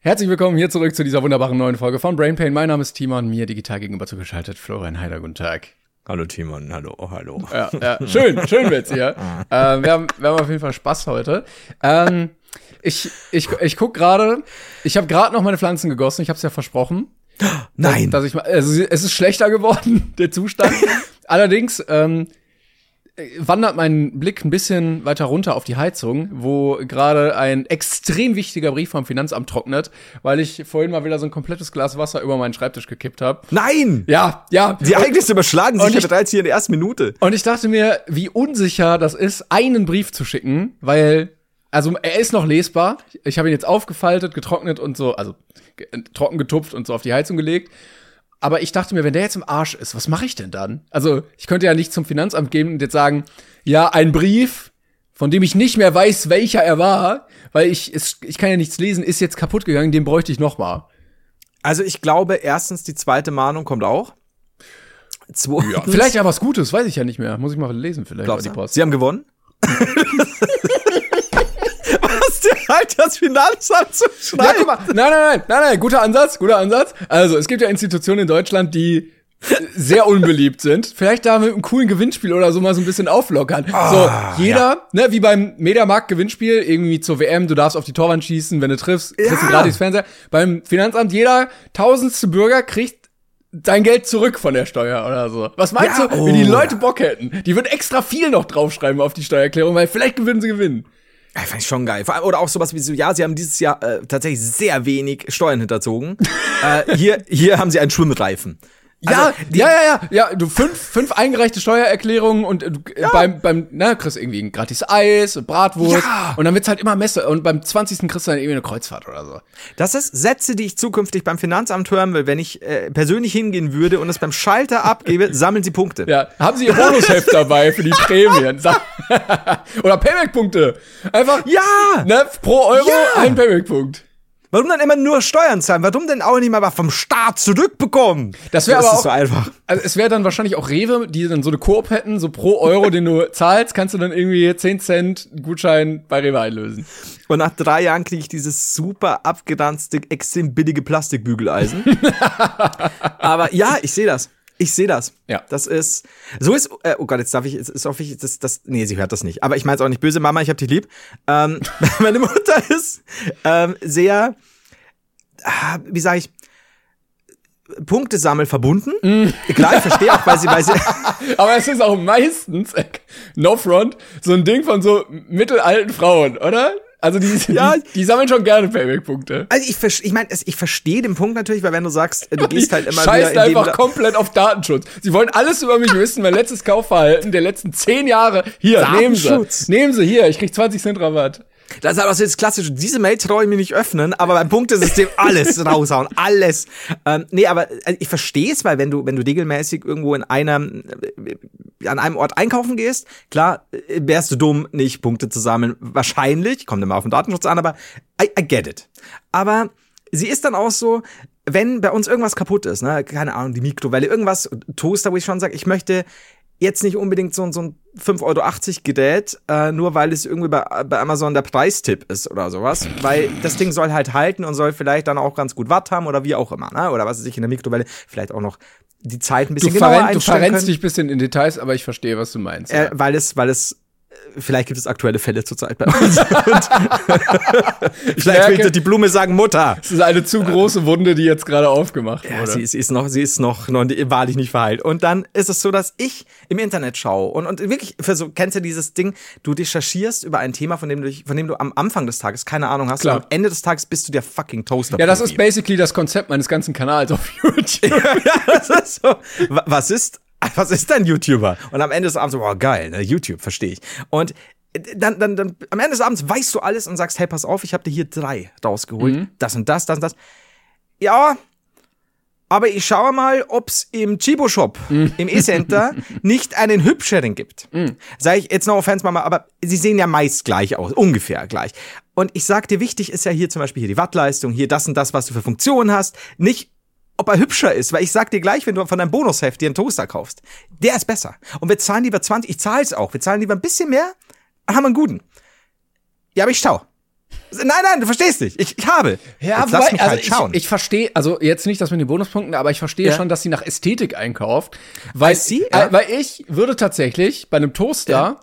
Herzlich willkommen hier zurück zu dieser wunderbaren neuen Folge von Brain Pain. Mein Name ist Timon, mir digital gegenüber zugeschaltet Florian Heider. Guten Tag. Hallo Timon, hallo, hallo. Ja, ja schön, schön wird's hier. ähm, wir, haben, wir haben auf jeden Fall Spaß heute. Ähm, ich ich, ich guck gerade, ich habe gerade noch meine Pflanzen gegossen, ich habe es ja versprochen. Nein. Dass, dass ich also es ist schlechter geworden, der Zustand. Allerdings ähm, wandert mein Blick ein bisschen weiter runter auf die Heizung, wo gerade ein extrem wichtiger Brief vom Finanzamt trocknet, weil ich vorhin mal wieder so ein komplettes Glas Wasser über meinen Schreibtisch gekippt habe. Nein! Ja, ja. Die Ereignisse überschlagen sich ja bereits hier in der ersten Minute. Und ich dachte mir, wie unsicher das ist, einen Brief zu schicken, weil, also er ist noch lesbar. Ich habe ihn jetzt aufgefaltet, getrocknet und so, also trocken getupft und so auf die Heizung gelegt. Aber ich dachte mir, wenn der jetzt im Arsch ist, was mache ich denn dann? Also, ich könnte ja nicht zum Finanzamt gehen und jetzt sagen, ja, ein Brief, von dem ich nicht mehr weiß, welcher er war, weil ich, es, ich kann ja nichts lesen, ist jetzt kaputt gegangen, den bräuchte ich noch mal. Also ich glaube, erstens, die zweite Mahnung kommt auch. Zweitens, Vielleicht ja was Gutes, weiß ich ja nicht mehr. Muss ich mal lesen vielleicht. glaubst die? Post. Sie haben gewonnen? Halt das Finanzamt zu Ja, schreiben? guck mal. Nein, nein, nein, nein, nein, guter Ansatz, guter Ansatz. Also, es gibt ja Institutionen in Deutschland, die sehr unbeliebt sind. Vielleicht da mit einem coolen Gewinnspiel oder so mal so ein bisschen auflockern. so, jeder, ne, wie beim Mediamarkt Gewinnspiel, irgendwie zur WM, du darfst auf die Torwand schießen, wenn du triffst, kriegst du Ja. gratis Fernseher. Beim Finanzamt, jeder tausendste Bürger kriegt dein Geld zurück von der Steuer oder so. Was meinst Ja, du, wenn die oh. Leute Bock hätten? Die würden extra viel noch draufschreiben auf die Steuererklärung, weil vielleicht würden sie gewinnen. Ja, fand ich schon geil. Oder auch sowas wie so, ja, sie haben dieses Jahr äh, tatsächlich sehr wenig Steuern hinterzogen. äh, hier, hier haben sie einen Schwimmreifen. Ja, Also, die- ja, ja, ja, ja, du fünf, fünf eingereichte Steuererklärungen und äh, äh, beim, beim, na, kriegst irgendwie ein gratis Eis, und Bratwurst Ja. und dann wird's halt immer Messe und beim 20. kriegst du dann irgendwie eine Kreuzfahrt oder so. Das ist Sätze, die ich zukünftig beim Finanzamt hören will. Wenn ich äh, persönlich hingehen würde und es beim Schalter abgebe, sammeln sie Punkte. Ja, haben sie ihr Bonusheft dabei für die Prämien. Oder Payback-Punkte. Einfach, Ja! ne, pro Euro Ja! ein Payback-Punkt. Warum dann immer nur Steuern zahlen? Warum denn auch nicht mal was vom Staat zurückbekommen? Das wäre aber auch, so einfach. Also es wäre dann wahrscheinlich auch Rewe, die dann so eine Koop hätten, so pro Euro, den du zahlst, kannst du dann irgendwie 10 Cent Gutschein bei Rewe einlösen. Und nach drei Jahren kriege ich dieses super abgeranzte, extrem billige Plastikbügeleisen. Aber ja, ich sehe das. Ich sehe das. Ja. Das ist, so ist, äh, oh Gott, jetzt darf ich, jetzt ist hoffe ich, das, das, nee, sie hört das nicht. Aber ich meine es auch nicht böse, Mama, ich hab dich lieb. Ähm, meine Mutter ist ähm, sehr, ah, wie sage ich, Punktesammel verbunden. Mm. Klar, ich verstehe auch, weil sie, weil sie, Aber es ist auch meistens, äh, no front, so ein Ding von so mittelalten Frauen, oder? Also die, Ja. die, die sammeln schon gerne Payback-Punkte. also ich, ich meine, ich verstehe den Punkt natürlich, weil wenn du sagst, du gehst halt immer scheißen wieder einfach komplett auf Datenschutz. Sie wollen alles über mich wissen, mein letztes Kaufverhalten der letzten zehn Jahre. Hier, nehmen Sie. Datenschutz. Nehmen Sie hier, ich krieg 20 Cent Rabatt. Das ist aber so das Klassische. Diese Mail traue ich mir nicht öffnen, aber beim Punktesystem alles raushauen. Alles. Ähm, nee, aber also ich verstehe es, weil wenn du, wenn du regelmäßig irgendwo in einem, äh, an einem Ort einkaufen gehst, klar, äh, wärst du dumm, nicht Punkte zu sammeln. Wahrscheinlich. Kommt immer auf den Datenschutz an, aber I, I get it. Aber sie ist dann auch so, wenn bei uns irgendwas kaputt ist, ne, keine Ahnung, die Mikrowelle, irgendwas, Toaster, wo ich schon sage, ich möchte jetzt nicht unbedingt so, so ein 5,80 Euro Gerät, äh, nur weil es irgendwie bei, bei Amazon der Preistipp ist oder sowas. Weil das Ding soll halt halten und soll vielleicht dann auch ganz gut Watt haben oder wie auch immer, ne? Oder was weiß ich in der Mikrowelle, vielleicht auch noch die Zeit ein Du, bisschen genauer verrenn, du verrennst können. dich ein bisschen in Details, aber ich verstehe, was du meinst. Äh, ja. weil es, weil es, äh, vielleicht gibt es aktuelle Fälle zurzeit bei uns. vielleicht will die Blume sagen, Mutter. Es ist eine zu große Wunde, die jetzt gerade aufgemacht Ja, wurde. sie, ist- sie ist noch, sie ist noch, noch wahrlich nicht verheilt. Und dann ist es so, dass ich im Internet schaue und, und wirklich für so, kennst du dieses Ding, du recherchierst über ein Thema, von dem du, von dem du am Anfang des Tages keine Ahnung hast. Klar. Und am Ende des Tages bist du der fucking Toaster. ja, das ist basically das Konzept meines ganzen Kanals auf YouTube. ja, das ist so. Wa- Was ist, was ist ein YouTuber? Und am Ende des Abends so, boah, geil, ne, YouTube, verstehe ich. Und dann, dann, dann am Ende des Abends weißt du alles und sagst, hey, pass auf, ich habe dir hier drei rausgeholt. Mhm. Das und das, das und das. Ja, aber ich schaue mal, ob's im Chibo-Shop, Mhm. im E-Center, nicht einen hübscheren gibt. Sag ich, jetzt no offense, Mama, aber sie sehen ja meist gleich aus, ungefähr gleich. Und ich sag dir, wichtig ist ja hier zum Beispiel hier die Wattleistung, hier das und das, was du für Funktionen hast, nicht ob er hübscher ist, weil ich sag dir gleich, wenn du von deinem Bonusheft dir einen Toaster kaufst, der ist besser. Und wir zahlen lieber 20, ich zahl's auch, wir zahlen lieber ein bisschen mehr, haben wir einen guten. Ja, aber ich schau. Nein, nein, du verstehst nicht. Ich, ich habe. Ja, Jetzt lass wobei, mich also halt schauen. ich, ich verstehe, also jetzt nicht das mit den Bonuspunkten, aber ich verstehe Ja. schon, dass sie nach Ästhetik einkauft. Weil, I see, ja. äh, weil ich würde tatsächlich bei einem Toaster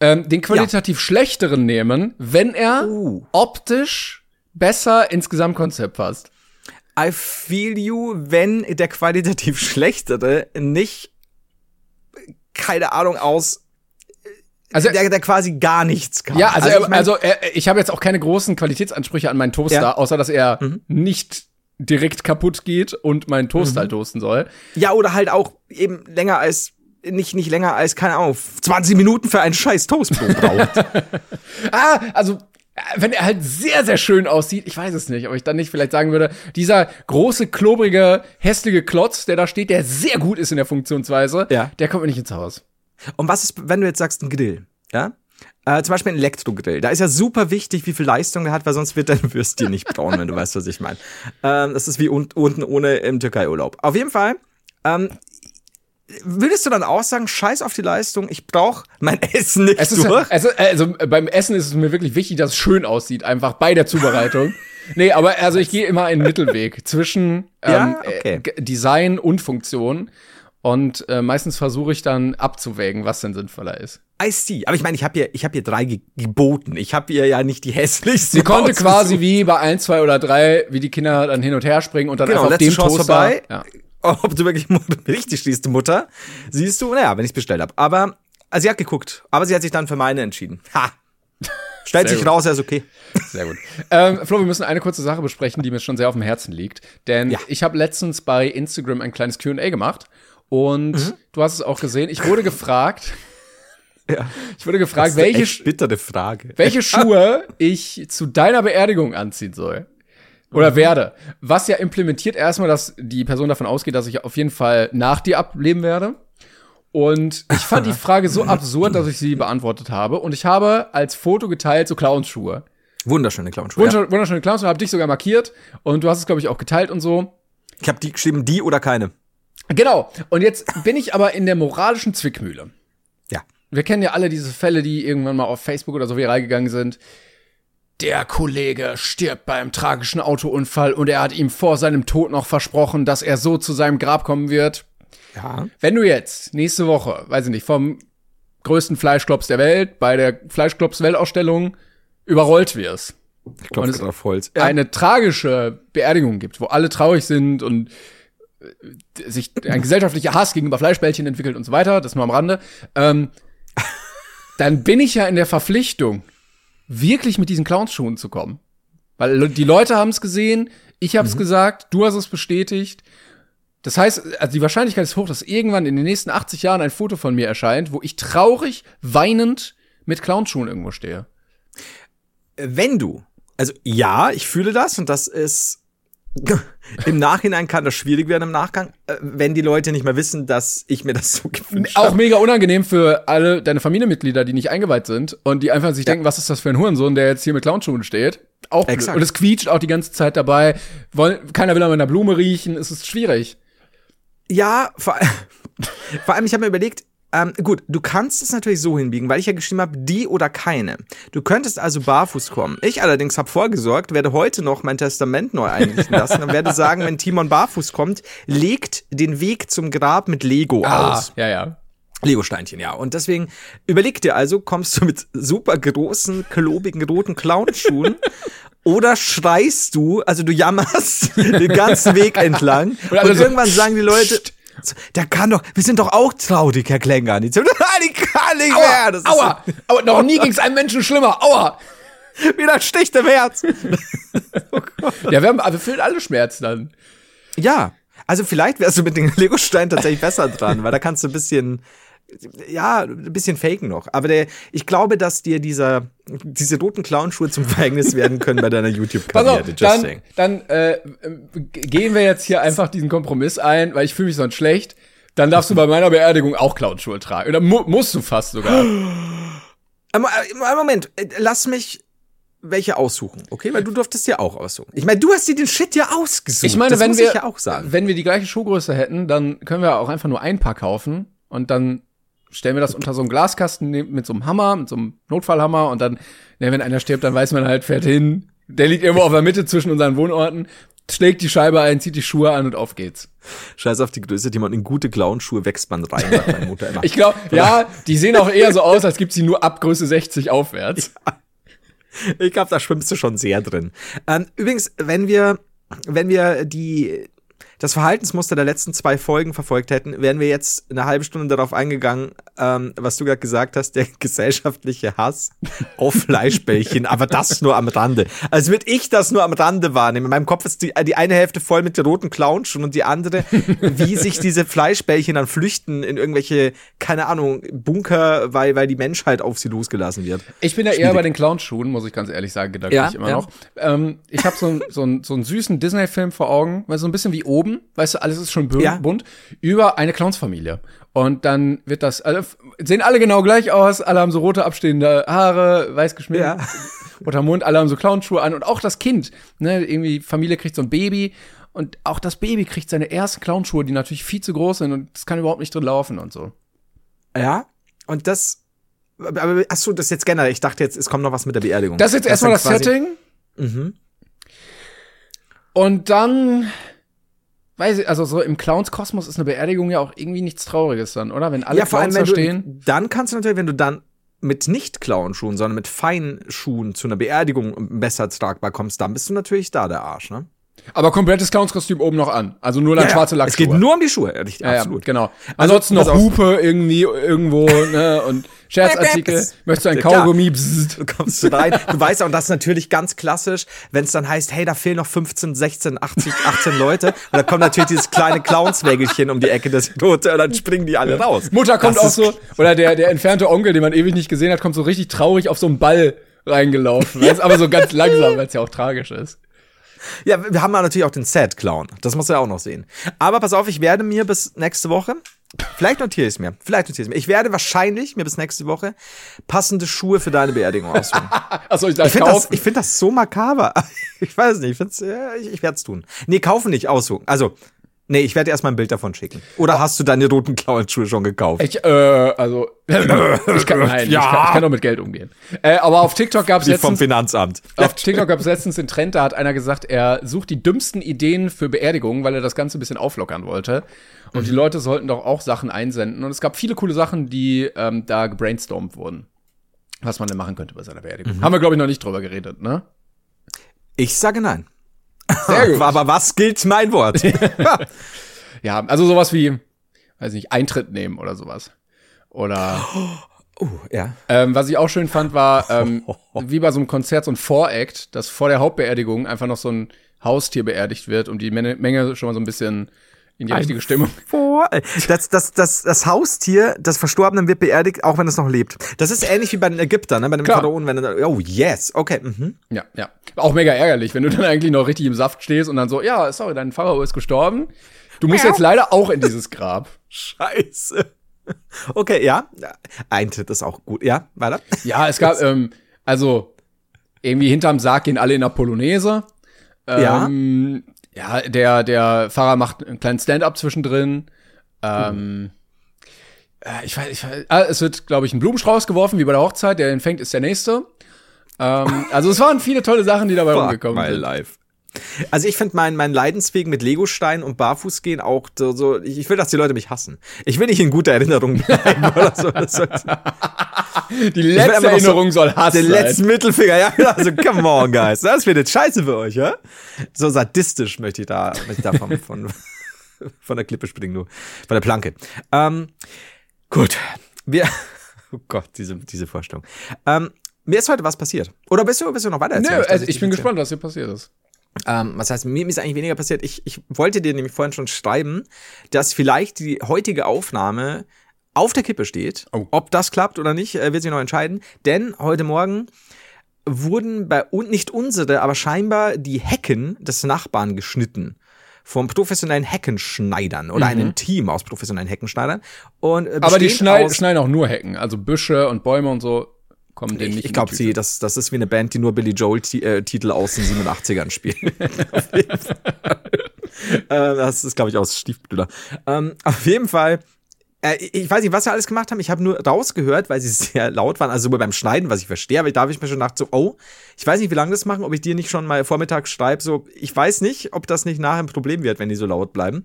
ähm, den qualitativ schlechteren nehmen, wenn er Uh. optisch besser ins Gesamtkonzept passt. I feel you, wenn der qualitativ schlechtere nicht, keine Ahnung, aus, Also, der, der quasi gar nichts kann. ja, also, ich also, mein, also äh, ich habe jetzt auch keine großen Qualitätsansprüche an meinen Toaster, Ja. außer dass er Mhm. nicht direkt kaputt geht und meinen Toast Mhm. halt toasten soll. ja, oder halt auch eben länger als, nicht, nicht länger als, keine Ahnung, 20 Minuten für ein scheiß Toastbrot braucht. Ah, also äh, wenn er halt sehr, sehr schön aussieht, ich weiß es nicht, ob ich dann nicht vielleicht sagen würde, dieser große, klobrige, hässliche Klotz, der da steht, der sehr gut ist in der Funktionsweise, Ja. der kommt mir nicht ins Haus. Und was ist, wenn du jetzt sagst, ein Grill, ja? Äh, zum Beispiel ein Elektrogrill. Da ist ja super wichtig, wie viel Leistung der hat, weil sonst wird dein Würstchen nicht braun, wenn du weißt, was ich meine. Ähm, das ist wie un unten ohne im Türkei-Urlaub. Auf jeden Fall, ähm, würdest du dann auch sagen, scheiß auf die Leistung, ich brauch mein Essen nicht Es ist, durch? also, also äh, beim Essen ist es mir wirklich wichtig, dass es schön aussieht, einfach bei der Zubereitung. nee, aber also ich gehe immer einen Mittelweg zwischen ähm, Ja, okay. äh, Design und Funktion. Und äh, meistens versuche ich dann abzuwägen, was denn sinnvoller ist. I see. Aber ich meine, ich habe hier, ich habe hier drei ge geboten. Ich habe ihr ja nicht die hässlichste. Sie konnte quasi wie bei 1, 2 oder 3, wie die Kinder dann hin und her springen und dann Genau, einfach auf dem Chance Toaster. vorbei. Ja. Ob du wirklich richtig stehst, Mutter. Siehst du, naja, wenn ich es bestellt habe. Aber, also sie hat geguckt, aber sie hat sich dann für meine entschieden. Ha! Stellt sich gut. raus, er ist okay. Sehr gut. ähm, Flo, wir müssen eine kurze Sache besprechen, die mir schon sehr auf dem Herzen liegt. Denn Ja. ich habe letztens bei Instagram ein kleines QA gemacht. Und Mhm. du hast es auch gesehen. Ich wurde gefragt, Ja. ich wurde gefragt, welche, bittere Frage. welche Schuhe ich zu deiner Beerdigung anziehen soll. Oder werde. Was ja implementiert erstmal, dass die Person davon ausgeht, dass ich auf jeden Fall nach dir ableben werde. Und ich fand die Frage so absurd, dass ich sie beantwortet habe. Und ich habe als Foto geteilt so Clownsschuhe. Wunderschöne Clownschuhe. Ja. Wunderschöne, wunderschöne Clowns, habe dich sogar markiert und du hast es, glaube ich, auch geteilt und so. Ich habe die geschrieben, die oder keine. Genau. Und jetzt bin ich aber in der moralischen Zwickmühle. Ja. Wir kennen ja alle diese Fälle, die irgendwann mal auf Facebook oder so viral gegangen sind. Der Kollege stirbt beim tragischen Autounfall und er hat ihm vor seinem Tod noch versprochen, dass er so zu seinem Grab kommen wird. Ja. Wenn du jetzt nächste Woche, weiß ich nicht, vom größten Fleischklops der Welt bei der Fleischklops-Weltausstellung überrollt wirst, Ich Und es- auf Holz. eine tragische Beerdigung gibt, wo alle traurig sind und äh, sich ein gesellschaftlicher Hass gegenüber Fleischbällchen entwickelt und so weiter, das nur am Rande, ähm, dann bin ich ja in der Verpflichtung, wirklich mit diesen Clownsschuhen zu kommen. Weil die Leute haben es gesehen, ich habe es gesagt, du hast es bestätigt. Das heißt, also die Wahrscheinlichkeit ist hoch, dass irgendwann in den nächsten 80 Jahren ein Foto von mir erscheint, wo ich traurig, weinend mit Clownschuhen irgendwo stehe. Wenn du, also ja, ich fühle das und das ist im Nachhinein kann das schwierig werden im Nachgang, äh, wenn die Leute nicht mehr wissen, dass ich mir das so gewünscht Auch habe. mega unangenehm für alle deine Familienmitglieder, die nicht eingeweiht sind und die einfach sich denken, was ist das für ein Hurensohn, der jetzt hier mit Clownschuhen steht. Auch blöd. Exakt. Und es quietscht auch die ganze Zeit dabei. Wollen, keiner will an meiner Blume riechen. Es ist schwierig. Ja, vor, vor allem, ich habe mir überlegt, ähm, gut, du kannst es natürlich so hinbiegen, weil ich ja geschrieben habe, die oder keine. Du könntest also barfuß kommen. Ich allerdings habe vorgesorgt, werde heute noch mein Testament neu einrichten lassen und werde sagen, wenn Timon barfuß kommt, legt den Weg zum Grab mit Lego aus. ja, ja. Lego-Steinchen, ja. Und deswegen überleg dir also, kommst du mit super großen, klobigen, roten Clownschuhen oder schreist du, also du jammerst den ganzen Weg entlang Und und, irgendwann sagen die Leute, der kann doch, wir sind doch auch traurig, Herr Klänger. Die, die kann nicht mehr. Das ist Aua! Aua! Noch nie ging es einem Menschen schlimmer. Aua! wieder ein Stich im Herz. Ja, wir, haben, wir fühlen alle Schmerzen dann. Ja, also vielleicht wärst du mit den Lego-Steinen tatsächlich besser dran, weil da kannst du ein bisschen ja, ein bisschen faken noch. Aber der, ich glaube, dass dir dieser, diese roten Clownschuhe zum Verhängnis werden können bei deiner YouTube-Karriere. Dann, saying. dann äh, gehen wir jetzt hier einfach diesen Kompromiss ein, weil ich fühle mich sonst schlecht. Dann darfst du bei meiner Beerdigung auch Clownschuhe tragen. Oder mu musst du fast sogar. Moment, äh, lass mich welche aussuchen, okay? Weil du durftest ja auch aussuchen. Ich meine, du hast dir den Shit ja ausgesucht. Ich meine, das wenn wir, ja wenn wir die gleiche Schuhgröße hätten, dann können wir auch einfach nur ein Paar kaufen und dann stellen wir das unter so einem Glaskasten mit so einem Hammer, mit so einem Notfallhammer und dann, ne, wenn einer stirbt, dann weiß man halt, fährt hin. Der liegt irgendwo auf der Mitte zwischen unseren Wohnorten, schlägt die Scheibe ein, zieht die Schuhe an und auf geht's. Scheiß auf die Größe, die man in gute Clownschuhe wächst man rein, sagt meine Mutter immer. ich glaube, ja, die sehen auch eher so aus, als gibt sie nur ab Größe 60 aufwärts. Ja. Ich glaube, da schwimmst du schon sehr drin. Ähm, übrigens, wenn wir, wenn wir die das Verhaltensmuster der letzten zwei Folgen verfolgt hätten, wären wir jetzt eine halbe Stunde darauf eingegangen, ähm, was du gerade gesagt hast, der gesellschaftliche Hass auf Fleischbällchen, aber das nur am Rande. Als würde ich das nur am Rande wahrnehmen. In meinem Kopf ist die, die eine Hälfte voll mit den roten Clownsschuhen und die andere, wie sich diese Fleischbällchen dann flüchten in irgendwelche, keine Ahnung, Bunker, weil, weil die Menschheit auf sie losgelassen wird. Ich bin ja Schwierig. eher bei den Clownschuhen, muss ich ganz ehrlich sagen, gedanklich ja, immer ja. noch. Ähm, ich habe so, so, so einen süßen Disney-Film vor Augen, weil so ein bisschen wie oben oben, weißt du, alles ist schon bunt, ja. über eine Clownsfamilie. Und dann wird das, also, sehen alle genau gleich aus, alle haben so rote abstehende Haare, weiß geschminkt, ja. roter Mund, alle haben so Clownschuhe an und auch das Kind, ne, irgendwie Familie kriegt so ein Baby und auch das Baby kriegt seine ersten Clownschuhe, die natürlich viel zu groß sind und es kann überhaupt nicht drin laufen und so. Ja, und das, aber hast du das jetzt generell? Ich dachte jetzt, es kommt noch was mit der Beerdigung. Das ist jetzt erstmal das Setting. Mhm. Und dann weiß ich, also so im Clowns-Kosmos ist eine Beerdigung ja auch irgendwie nichts Trauriges dann, oder? Wenn alle ja, vor Clowns allem, wenn Du, dann kannst du natürlich, wenn du dann mit nicht Clownschuhen, sondern mit Feinschuhen zu einer Beerdigung besser tragbar kommst, dann bist du natürlich da der Arsch, ne? Aber komplettes Clownskostüm oben noch an. Also nur dann ja, schwarze Lackschuhe. Es geht nur um die Schuhe, richtig, ja, absolut. Ja, genau. Also Ansonsten also, noch Hupe irgendwie irgendwo, ne, und Scherzartikel. Möchtest du ein Kaugummi? Du kommst du rein. Du weißt auch, und das ist natürlich ganz klassisch, wenn es dann heißt, hey, da fehlen noch 15, 16, 80, 18 Leute. Und dann kommt natürlich dieses kleine Clownswägelchen um die Ecke des Tote und dann springen die alle raus. Mutter kommt das auch so, oder der, der entfernte Onkel, den man ewig nicht gesehen hat, kommt so richtig traurig auf so einen Ball reingelaufen. Ja. aber so ganz langsam, weil es ja auch tragisch ist. Ja, wir haben natürlich auch den Sad Clown. Das musst du ja auch noch sehen. Aber pass auf, ich werde mir bis nächste Woche, vielleicht notiere ich es mir, vielleicht notiere ich es mir. Ich werde wahrscheinlich mir bis nächste Woche passende Schuhe für deine Beerdigung aussuchen. Achso, ich ich finde das, ich find das so makaber. Ich weiß nicht, ich, ja, ich, ich werde es tun. Nee, kaufen nicht, aussuchen. Also, Nee, ich werde erstmal ein Bild davon schicken. Oder hast du deine roten Klauenschuhe schon gekauft? Ich, äh, also, ich kann, nein, ja. ich, kann, ich kann auch mit Geld umgehen. Äh, aber auf TikTok gab es letztens. vom Finanzamt. Auf TikTok gab es letztens den Trend, da hat einer gesagt, er sucht die dümmsten Ideen für Beerdigungen, weil er das Ganze ein bisschen auflockern wollte. Und mhm. die Leute sollten doch auch Sachen einsenden. Und es gab viele coole Sachen, die ähm, da gebrainstormt wurden. Was man denn machen könnte bei seiner Beerdigung. Mhm. Haben wir, glaube ich, noch nicht drüber geredet, ne? Ich sage nein. Sehr gut. Aber was gilt mein Wort? ja, also sowas wie, weiß nicht, Eintritt nehmen oder sowas. Oder. Uh, ja. Ähm, was ich auch schön fand, war, ähm, wie bei so einem Konzert, so ein Voract, dass vor der Hauptbeerdigung einfach noch so ein Haustier beerdigt wird, um die Menge schon mal so ein bisschen in die richtige Stimmung. Vor das, das, das, das Haustier des Verstorbenen wird beerdigt, auch wenn es noch lebt. Das ist ähnlich wie bei den Ägyptern, ne? bei den Pharaonen, wenn dann, oh yes, okay. Mhm. Ja, ja. Auch mega ärgerlich, wenn du dann eigentlich noch richtig im Saft stehst und dann so, ja, sorry, dein Pharao ist gestorben. Du musst jetzt leider auch in dieses Grab. Scheiße. Okay, ja. Eintritt ist auch gut. Ja, weiter. Ja, es gab, ähm, also, irgendwie hinterm Sarg gehen alle in der Polonaise. Ähm, ja. Ja, der, der Fahrer macht einen kleinen Stand-up zwischendrin. Ähm, mhm. ich weiß, ich weiß, ah, es wird, glaube ich, ein Blumenstrauß geworfen, wie bei der Hochzeit. Der empfängt ist der nächste. Ähm, also es waren viele tolle Sachen, die dabei Fuck rumgekommen my sind. Life. Also ich finde mein, mein Leidensweg mit Legostein und Barfußgehen auch so, so, ich will, dass die Leute mich hassen. Ich will nicht in guter Erinnerung bleiben oder so. Die letzte Erinnerung so, soll Hass Den sein. letzten Mittelfinger, ja, also come on, guys. Das wird jetzt scheiße für euch, ja? So sadistisch möchte ich da, möchte ich da von, von, von der Klippe springen, nur. Von der Planke. Ähm, gut. Wir, oh Gott, diese, diese Vorstellung. Ähm, mir ist heute was passiert. Oder bist du, bist du noch weiter? Nö, also ich, ich bin gespannt, was hier passiert ist. Ähm, was heißt, mir ist eigentlich weniger passiert. Ich, ich wollte dir nämlich vorhin schon schreiben, dass vielleicht die heutige Aufnahme auf der Kippe steht. Oh. Ob das klappt oder nicht, äh, wird sich noch entscheiden. Denn heute Morgen wurden bei und nicht unsere, aber scheinbar die Hecken des Nachbarn geschnitten vom professionellen Heckenschneidern oder einem Team aus professionellen Heckenschneidern. Und, äh, Mhm. Aber die aus- schneiden auch nur Hecken. Also Büsche und Bäume und so kommen Ich, nicht ich glaube, sie, das, das ist wie eine Band, die nur Billy Joel-Titel aus den 87ern spielt. auf jeden Fall. äh, das ist, glaube ich, aus Stiefbrüder. Ähm, auf jeden Fall. Äh, ich weiß nicht, was sie alles gemacht haben. Ich habe nur rausgehört, weil sie sehr laut waren. Also sowohl beim Schneiden, was ich verstehe, aber da habe ich mir schon gedacht, so, oh, ich weiß nicht, wie lange das machen, ob ich dir nicht schon mal vormittags schreibe, so, ich weiß nicht, ob das nicht nachher ein Problem wird, wenn die so laut bleiben.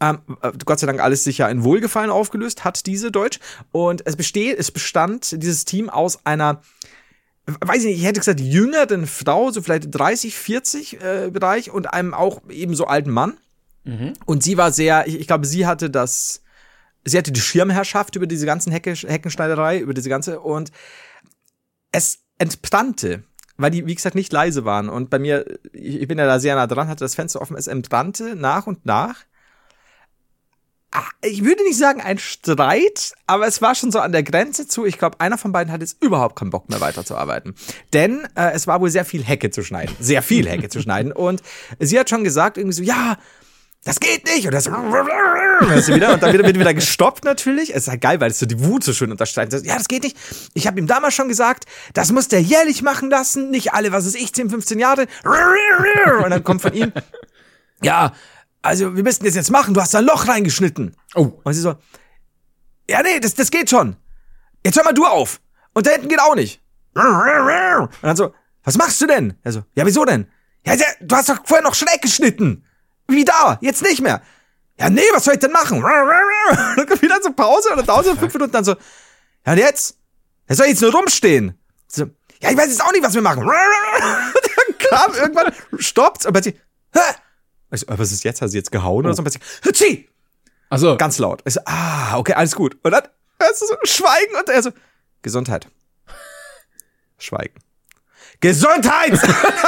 Ähm, äh, Gott sei Dank alles sicher in Wohlgefallen aufgelöst, hat diese Deutsch. Und es besteht, es bestand dieses Team aus einer weiß ich nicht, ich hätte gesagt, jüngeren Frau, so vielleicht 30, 40 äh, Bereich und einem auch eben so alten Mann. Und sie war sehr, ich, ich glaube, sie hatte das, sie hatte die Schirmherrschaft über diese ganzen Hecke, Heckenschneiderei, über diese ganze und es entbrannte, weil die, wie gesagt, nicht leise waren. Und bei mir, ich, bin ja da sehr nah dran, hatte das Fenster offen, es entbrannte nach und nach. Ah, Ich würde nicht sagen ein Streit, aber es war schon so an der Grenze zu. Ich glaube, einer von beiden hat jetzt überhaupt keinen Bock mehr weiterzuarbeiten. Denn äh, es war wohl sehr viel Hecke zu schneiden. Sehr viel Hecke zu schneiden. Und sie hat schon gesagt, irgendwie so, ja, das geht nicht. Und das, weißt du, wieder, und dann wird, wieder gestoppt natürlich. Es ist halt geil, weil es so die Wut so schön unterstreicht. Ja, das geht nicht. Ich habe ihm damals schon gesagt, das muss der jährlich machen lassen. Nicht alle, was ist ich, 10, 15 Jahre. Und dann kommt von ihm, ja, also wir müssen das jetzt machen. Du hast da ein Loch reingeschnitten. Oh. Und sie so, ja, nee, das, das geht schon. Jetzt hör mal du auf. Und da hinten geht auch nicht. Und dann so, was machst du denn? Er so, ja, wieso denn? Ja, du hast doch vorher noch schräg geschnitten. Wie da, jetzt nicht mehr. Ja, nee, was soll ich denn machen? Dann kommt wieder so Pause und dann dauert fünf Minuten dann so, ja, und jetzt? Er soll jetzt nur rumstehen. So, ja, ich weiß jetzt auch nicht, was wir machen. Und dann kam irgendwann, stoppt und plötzlich, hä? Ich so, "Ah, was ist jetzt? Hast du jetzt gehauen oder so? Und plötzlich, Hützi! Also, Ganz laut. Ich so, ah, okay, alles gut. Und dann hörst du so Schweigen und er so, Gesundheit. Schweigen. Gesundheit!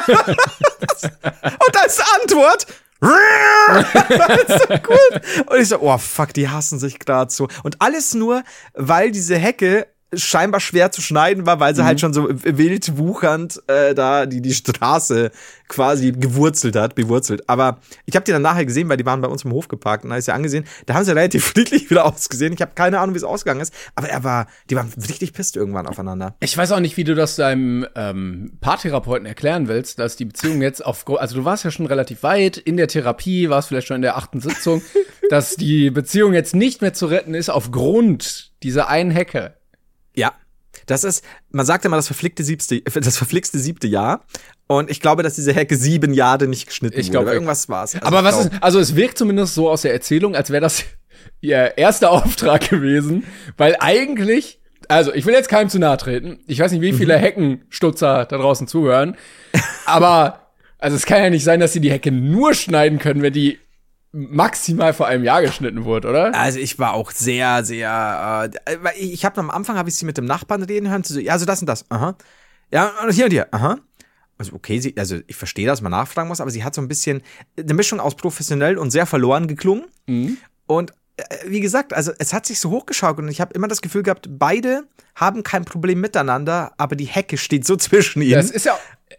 und als Antwort, so gut. Und ich so, oh fuck, die hassen sich gerade so. Und alles nur, weil diese Hecke scheinbar schwer zu schneiden war, weil sie halt schon so wild wuchernd äh, da die die Straße quasi gewurzelt hat, bewurzelt. Aber ich habe die dann nachher gesehen, weil die waren bei uns im Hof geparkt und da ist ja angesehen, da haben sie relativ friedlich wieder ausgesehen. Ich habe keine Ahnung, wie es ausgegangen ist, aber er war, die waren richtig pisst irgendwann aufeinander. ich weiß auch nicht, wie du das deinem ähm, Paartherapeuten erklären willst, dass die Beziehung jetzt auf, also du warst ja schon relativ weit in der Therapie, warst vielleicht schon in der achten Sitzung, dass die Beziehung jetzt nicht mehr zu retten ist aufgrund dieser einen Hecke. Das ist, man sagt immer das verflickte siebte, das verflixte siebte Jahr. Und ich glaube, dass diese Hecke sieben Jahre nicht geschnitten Ich wurde. glaub, oder irgendwas war's. Also Aber was glaub- ist, also es wirkt zumindest so aus der Erzählung, als wäre das ihr erster Auftrag gewesen, weil eigentlich, also ich will jetzt keinem zu nahe treten, ich weiß nicht, wie viele Heckenstutzer da draußen zuhören, aber also es kann ja nicht sein, dass sie die Hecke nur schneiden können, wenn die maximal vor einem Jahr geschnitten wurde, oder? Also ich war auch sehr, sehr. Äh, ich habe am Anfang habe ich sie mit dem Nachbarn reden hören. So, ja, also das und das. Aha. Ja, und hier und hier. Aha. Also okay, sie, also ich verstehe, dass man nachfragen muss, aber sie hat so ein bisschen eine Mischung aus professionell und sehr verloren geklungen. Und äh, wie gesagt, also es hat sich so hochgeschaukelt und ich habe immer das Gefühl gehabt, beide haben kein Problem miteinander, aber die Hecke steht so zwischen ihnen. Das ist ja,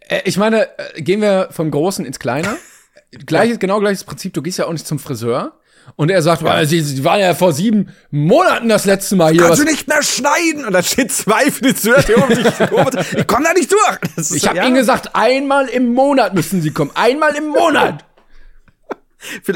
äh, ich meine, äh, gehen wir vom Großen ins Kleine. Gleiches, genau gleiches Prinzip, du gehst ja auch nicht zum Friseur. Und er sagt, "Weil sie, sie waren ja vor sieben Monaten das letzte Mal hier. Kannst du nicht mehr schneiden? Und da steht zwei Friseure, die um dich. Ich komme da nicht durch. Ist ich habe ja. ihnen gesagt, einmal im Monat müssen sie kommen. Einmal im Monat.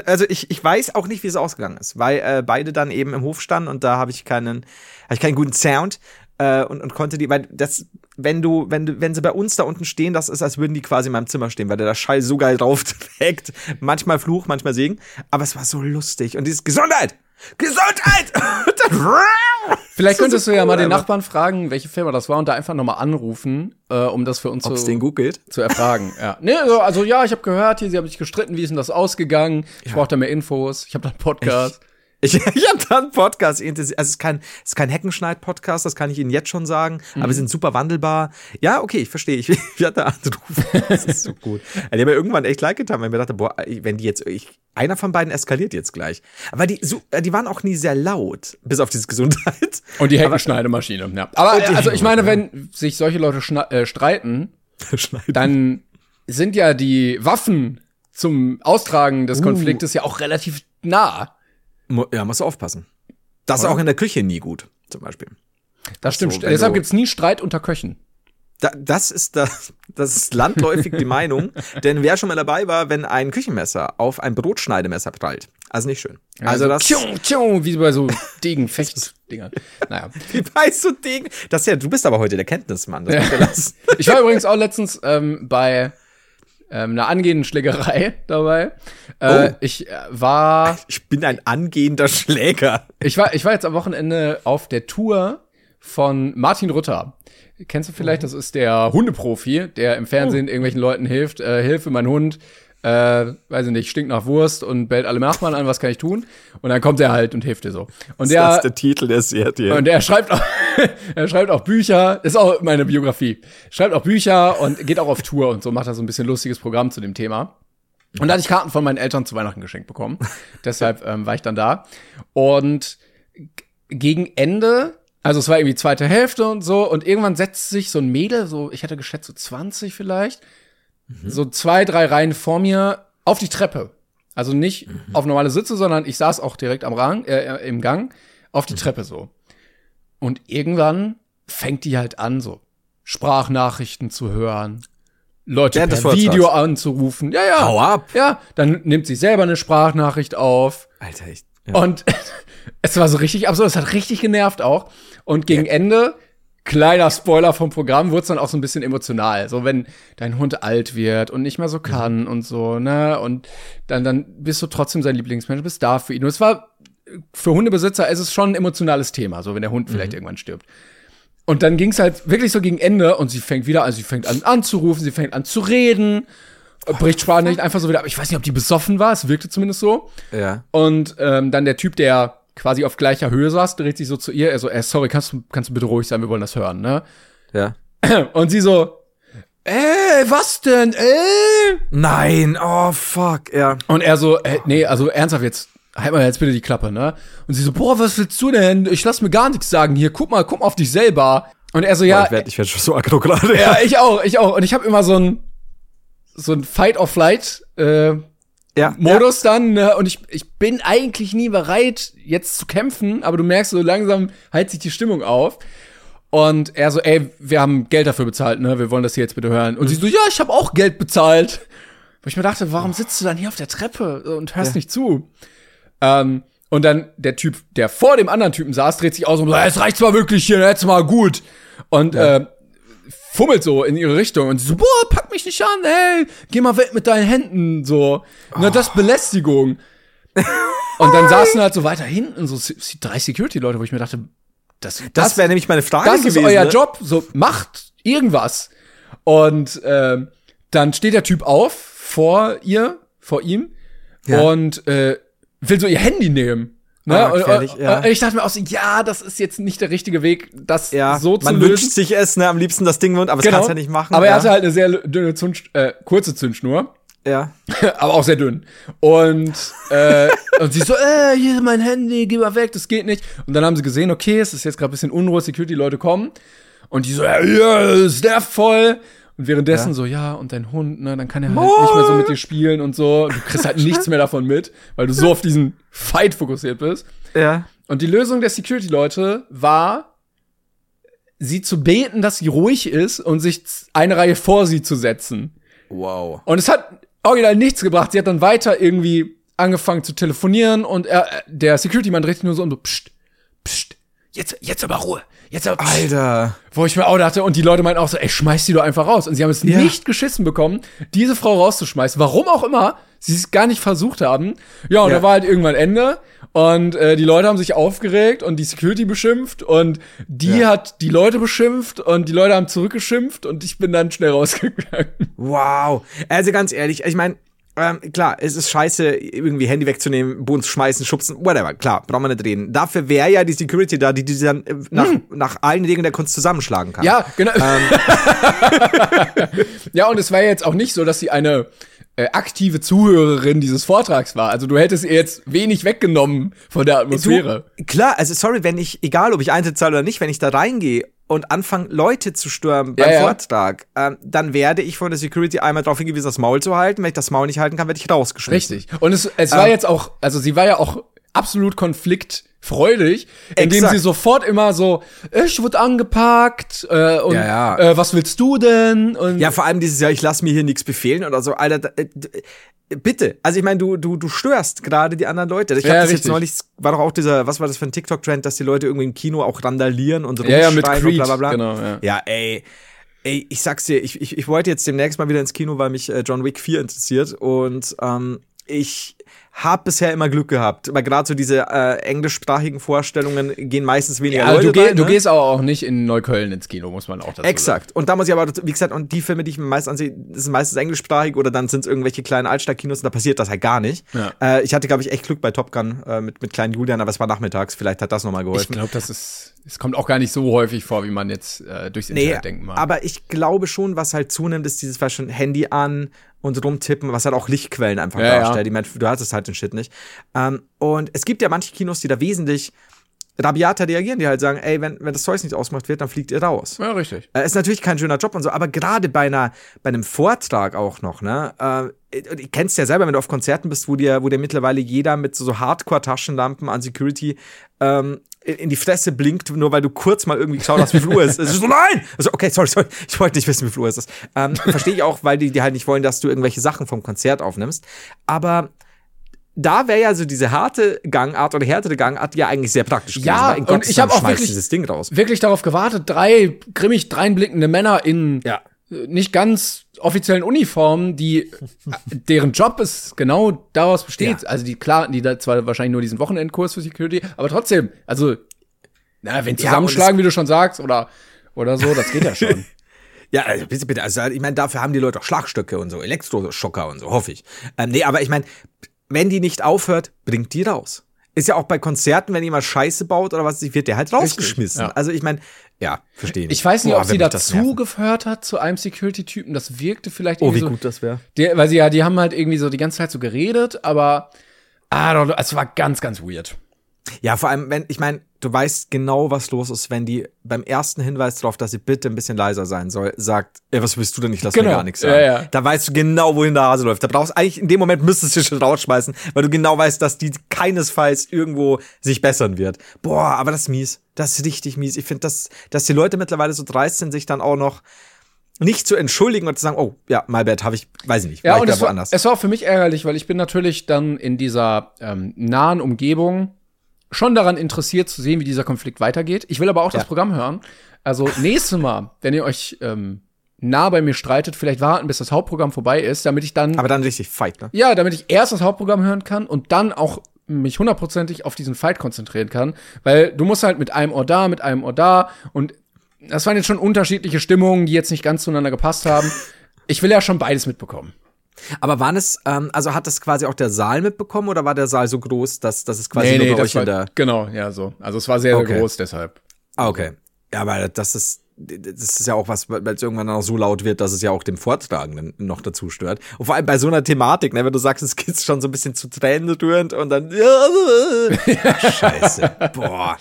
Also ich, ich weiß auch nicht, wie es ausgegangen ist, weil äh, beide dann eben im Hof standen und da habe ich keinen, hab ich keinen guten Sound äh, und, und konnte die, weil das, wenn du, wenn du, wenn sie bei uns da unten stehen, das ist, als würden die quasi in meinem Zimmer stehen, weil der da Schall so geil drauf trägt. Manchmal Fluch, manchmal Segen. Aber es war so lustig. Und dieses Gesundheit! Gesundheit! Vielleicht könntest so du ja cool, mal den aber- Nachbarn fragen, welche Firma das war und da einfach nochmal anrufen, äh, um das für uns Ob es zu, den gut geht? zu erfragen. ja. Nee, also, also ja, ich habe gehört, hier, sie haben sich gestritten, wie ist denn das ausgegangen? Ich brauche da mehr Infos. Ich habe da einen Podcast. Ich, ich habe da einen Podcast. Also es ist kein, es ist kein Heckenschneid-Podcast, das kann ich Ihnen jetzt schon sagen. Mhm. Aber wir sind super wandelbar. Ja, okay, ich verstehe. Ich, ich hatte anrufen. Das ist so gut. Die haben ja irgendwann echt leid getan, weil ich mir dachte, boah, wenn die jetzt, ich, einer von beiden eskaliert jetzt gleich. Aber die, so, die waren auch nie sehr laut, bis auf diese Gesundheit. Und die Heckenschneidemaschine, ja. Aber also ich meine, wenn sich solche Leute äh, streiten, dann sind ja die Waffen zum Austragen des uh. Konfliktes ja auch relativ nah. Ja, musst du aufpassen. Das Oder? ist auch in der Küche nie gut, zum Beispiel. Das stimmt. So, Deshalb gibt's nie Streit unter Köchen. Da, das ist das, das ist landläufig die Meinung, denn wer schon mal dabei war, wenn ein Küchenmesser auf ein Brotschneidemesser prallt, also nicht schön. Also, also das tschung, tschung, wie bei so Degenfechtdingern. naja. Wie bei so Degen. Das ist ja, du bist aber heute der Kenntnismann. Ja. ich war übrigens auch letztens ähm, bei ähm, einer angehenden Schlägerei dabei. Äh, oh. Ich äh, war. Ich bin ein angehender Schläger. Ich war, ich war jetzt am Wochenende auf der Tour von Martin Rutter. Kennst du vielleicht? Das ist der Hundeprofi, der im Fernsehen oh. irgendwelchen Leuten hilft. Äh, Hilfe, mein Hund, äh, weiß ich nicht, stinkt nach Wurst und bellt alle Nachbarn an, was kann ich tun? Und dann kommt er halt und hilft dir so. Und der, das ist der Titel der Serie. Und er schreibt auch, er schreibt auch Bücher, ist auch meine Biografie. Schreibt auch Bücher und geht auch auf Tour und so, macht da so ein bisschen lustiges Programm zu dem Thema. Und da hatte ich Karten von meinen Eltern zu Weihnachten geschenkt bekommen. Deshalb ähm, war ich dann da. Und gegen Ende, also es war irgendwie zweite Hälfte und so, und irgendwann setzt sich so ein Mädel, so, ich hätte geschätzt, so 20 vielleicht, mhm. so zwei, drei Reihen vor mir auf die Treppe. Also nicht mhm. auf normale Sitze, sondern ich saß auch direkt am Rang, äh, im Gang auf die mhm. Treppe so. Und irgendwann fängt die halt an, so Sprachnachrichten zu hören, Leute ja, per Video anzurufen. Ja, ja. Hau ab. Ja, dann nimmt sie selber eine Sprachnachricht auf. Alter, ich. Ja. Und es war so richtig absurd, es hat richtig genervt auch. Und gegen ja. Ende kleiner Spoiler vom Programm, wurde es dann auch so ein bisschen emotional. So, wenn dein Hund alt wird und nicht mehr so kann mhm. und so, ne? Und dann, dann bist du trotzdem sein Lieblingsmensch, bist da für ihn. Und es war, für Hundebesitzer ist es schon ein emotionales Thema, so wenn der Hund mhm. vielleicht irgendwann stirbt. Und dann ging es halt wirklich so gegen Ende und sie fängt wieder an, sie fängt an anzurufen, sie fängt an zu reden, bricht Sprache nicht einfach so wieder ab. Ich weiß nicht, ob die besoffen war, es wirkte zumindest so. Ja. Und ähm, dann der Typ, der quasi auf gleicher Höhe saß, dreht sich so zu ihr. Er so, ey, sorry, kannst du, kannst du bitte ruhig sein, wir wollen das hören, ne? Ja. Und sie so, ey, was denn, ey? Nein, oh fuck, ja. Und er so, ey, nee, also ernsthaft jetzt, halt mal jetzt bitte die Klappe, ne? Und sie so, boah, was willst du denn? Ich lass mir gar nichts sagen hier, guck mal, guck mal auf dich selber. Und er so, ja. Boah, ich werde ich werd schon so aggro gerade. Ja, ich auch, ich auch. Und ich habe immer so ein, so ein Fight or Flight, äh, ja, Modus ja. dann ne? und ich, ich bin eigentlich nie bereit jetzt zu kämpfen, aber du merkst so langsam heilt sich die Stimmung auf und er so ey, wir haben Geld dafür bezahlt, ne? Wir wollen das hier jetzt bitte hören und mhm. sie so ja, ich habe auch Geld bezahlt. Wo ich mir dachte, warum sitzt du dann hier auf der Treppe und hörst ja. nicht zu? Ähm, und dann der Typ, der vor dem anderen Typen saß, dreht sich aus und sagt, es reicht zwar wirklich hier, jetzt mal gut. Und ja. äh, fummelt so in ihre Richtung und so, boah, pack mich nicht an, ey, geh mal weg mit deinen Händen, so. Oh. Na, das Belästigung. und dann saßen halt so weiter hinten so drei Security-Leute, wo ich mir dachte, das, das, das wäre nämlich meine Frage das gewesen. Das ist euer ne? Job, so macht irgendwas. Und äh, dann steht der Typ auf vor ihr, vor ihm ja. und äh, will so ihr Handy nehmen. Ne? Und, und, ja. und, ich dachte mir auch so, ja, das ist jetzt nicht der richtige Weg, das ja, so zu man lösen. Man wünscht sich es, ne, am liebsten das Ding wird, aber genau. das kannst du ja nicht machen. Aber ja. er hatte halt eine sehr dünne Zünd, äh, kurze Zündschnur. Ja. aber auch sehr dünn. Und, äh, und sie so, äh, hier mein Handy, geh mal weg, das geht nicht. Und dann haben sie gesehen, okay, es ist jetzt gerade ein bisschen Unruhe, Security-Leute kommen. Und die so, ja, ja, das nervt voll. Und währenddessen ja. so, ja, und dein Hund, ne, dann kann er halt Moin. nicht mehr so mit dir spielen und so. Du kriegst halt nichts mehr davon mit, weil du so auf diesen Fight fokussiert bist. Ja. Und die Lösung der Security-Leute war, sie zu beten, dass sie ruhig ist und sich eine Reihe vor sie zu setzen. Wow. Und es hat original nichts gebracht. Sie hat dann weiter irgendwie angefangen zu telefonieren und er, der Security-Mann dreht sich nur so um so, pst, pst, jetzt, jetzt aber Ruhe. Jetzt aber. Alter. Wo ich mir auch dachte, und die Leute meinten auch so, ey, schmeiß die doch einfach raus. Und sie haben es ja. nicht geschissen bekommen, diese Frau rauszuschmeißen. Warum auch immer, sie es gar nicht versucht haben. Ja, und ja. da war halt irgendwann Ende. Und äh, die Leute haben sich aufgeregt und die Security beschimpft und die ja. hat die Leute beschimpft und die Leute haben zurückgeschimpft und ich bin dann schnell rausgegangen. Wow. Also ganz ehrlich, ich meine, ähm, klar, es ist scheiße, irgendwie Handy wegzunehmen, Boden zu schmeißen, schubsen, whatever. Klar, brauchen wir nicht reden. Dafür wäre ja die Security da, die die dann äh, nach, hm. nach allen Regeln der Kunst zusammenschlagen kann. Ja, genau. Ähm. ja, und es war jetzt auch nicht so, dass sie eine äh, aktive Zuhörerin dieses Vortrags war. Also du hättest ihr jetzt wenig weggenommen von der Atmosphäre. Du, klar, also sorry, wenn ich, egal ob ich Eintritt zahle oder nicht, wenn ich da reingehe und anfange, Leute zu stürmen beim ja, Vortrag, ähm, dann werde ich von der Security einmal darauf hingewiesen, das Maul zu halten. Wenn ich das Maul nicht halten kann, werde ich rausgeschmissen. Richtig. Und es, es war ähm, jetzt auch, also sie war ja auch absolut konfliktfreudig, indem exakt. sie sofort immer so, ich wurde angepackt äh, und ja, ja. Äh, was willst du denn? Und ja, vor allem dieses Jahr, ich lass mir hier nichts befehlen oder so. Alter, äh, bitte. Also ich meine, du du du störst gerade die anderen Leute. Ich glaube, ja, das richtig. jetzt neulich war doch auch dieser, was war das für ein TikTok Trend, dass die Leute irgendwie im Kino auch randalieren und so ja, ja, mit Creed, und bla bla bla. Genau, ja. ja, ey. Ey, ich sag's dir, ich, ich, ich wollte jetzt demnächst mal wieder ins Kino, weil mich äh, John Wick 4 interessiert und ähm, ich habe bisher immer Glück gehabt, weil gerade so diese äh, englischsprachigen Vorstellungen gehen meistens weniger ja, Leute du, geh, rein, ne? du gehst aber auch nicht in Neukölln ins Kino, muss man auch dazu Exakt. Sagen. Und da muss ich aber, wie gesagt, und die Filme, die ich mir meist ansehe, sind meistens englischsprachig oder dann sind es irgendwelche kleinen Altstadtkinos und da passiert das halt gar nicht. Ja. Äh, ich hatte, glaube ich, echt Glück bei Top Gun äh, mit, mit kleinen Julian, aber es war nachmittags, vielleicht hat das nochmal geholfen. Ich glaube, das ist es kommt auch gar nicht so häufig vor, wie man jetzt äh, durchs Internet nee, denken mag. Aber ich glaube schon, was halt zunimmt, ist dieses schon Handy an und rumtippen, was halt auch Lichtquellen einfach ja, darstellt. Ja. du hattest halt den Shit nicht. Ähm, und es gibt ja manche Kinos, die da wesentlich rabiater reagieren, die halt sagen, ey, wenn, wenn das Zeug nicht ausgemacht wird, dann fliegt ihr raus. Ja, richtig. Äh, ist natürlich kein schöner Job und so, aber gerade bei einer, bei einem Vortrag auch noch, ne, äh, du kennst ja selber, wenn du auf Konzerten bist, wo dir, wo dir mittlerweile jeder mit so, so Hardcore-Taschenlampen an Security ähm, in die Fresse blinkt, nur weil du kurz mal irgendwie geschaut hast, wie viel Uhr ist. Es ist so, nein! Also, okay, sorry, sorry, ich wollte nicht wissen, wie viel Uhr es ist. Ähm, Verstehe ich auch, weil die, die halt nicht wollen, dass du irgendwelche Sachen vom Konzert aufnimmst. Aber da wäre ja so diese harte Gangart oder härtere Gangart ja eigentlich sehr praktisch gewesen. Ja, und ich habe auch wirklich, dieses Ding raus. wirklich darauf gewartet, drei grimmig dreinblickende Männer in ja. nicht ganz offiziellen Uniformen, die deren Job ist genau daraus besteht. Ja. Also die klar, die da zwar wahrscheinlich nur diesen Wochenendkurs für Security, aber trotzdem, also na, wenn zusammenschlagen, ja, wie du schon sagst, oder oder so, das geht ja schon. Ja, also bitte, bitte. Also ich meine, dafür haben die Leute auch Schlagstöcke und so, Elektroschocker und so, hoffe ich. Ähm, nee, aber ich meine, wenn die nicht aufhört, bringt die raus. Ist ja auch bei Konzerten, wenn jemand Scheiße baut oder was, wird der halt rausgeschmissen. ja. Also ich meine, ja, verstehe. Ich weiß nicht, Boah, ob sie dazu gehört hat zu einem Security-Typen. Das wirkte vielleicht irgendwie Oh, wie so, gut das wäre. Weil sie ja, die haben halt irgendwie so die ganze Zeit so geredet, aber ah, es war ganz, ganz weird. Ja, vor allem, wenn, ich meine, du weißt genau, was los ist, wenn die beim ersten Hinweis darauf, dass sie bitte ein bisschen leiser sein soll, sagt, ey, was willst du denn nicht, lass genau. mir gar nichts sagen. Ja, ja. Da weißt du genau, wohin der Hase läuft. Da brauchst eigentlich, in dem Moment müsstest du schon rausschmeißen, weil du genau weißt, dass die keinesfalls irgendwo sich bessern wird. Boah, aber das ist mies. Das ist richtig mies. Ich finde, dass, dass die Leute mittlerweile so dreist sind, sich dann auch noch nicht zu entschuldigen und zu sagen, oh, ja, my bad, habe ich, weiß ich nicht, ja, und es war, es war auch für mich ärgerlich, weil ich bin natürlich dann in dieser ähm, nahen Umgebung schon daran interessiert zu sehen, wie dieser Konflikt weitergeht. Ich will aber auch ja. das Programm hören. Also nächstes Mal, wenn ihr euch ähm, nah bei mir streitet, vielleicht warten, bis das Hauptprogramm vorbei ist, damit ich dann. Aber dann richtig Fight, ne? Ja, damit ich erst das Hauptprogramm hören kann und dann auch mich hundertprozentig auf diesen Fight konzentrieren kann, weil du musst halt mit einem Ohr da, mit einem Ohr da und das waren jetzt schon unterschiedliche Stimmungen, die jetzt nicht ganz zueinander gepasst haben. Ich will ja schon beides mitbekommen. Aber waren es, ähm, also hat das quasi auch der Saal mitbekommen oder war der Saal so groß, dass, dass es quasi nee, nur nee, bei euch war, in der. Genau, ja, so. Also es war sehr, okay. sehr groß, deshalb. Ah, okay. Ja, aber das ist, das ist ja auch was, weil es irgendwann noch so laut wird, dass es ja auch dem Vortragenden noch dazu stört. Und vor allem bei so einer Thematik, ne, wenn du sagst, es geht schon so ein bisschen zu Tränen rührend und dann. Scheiße. Boah.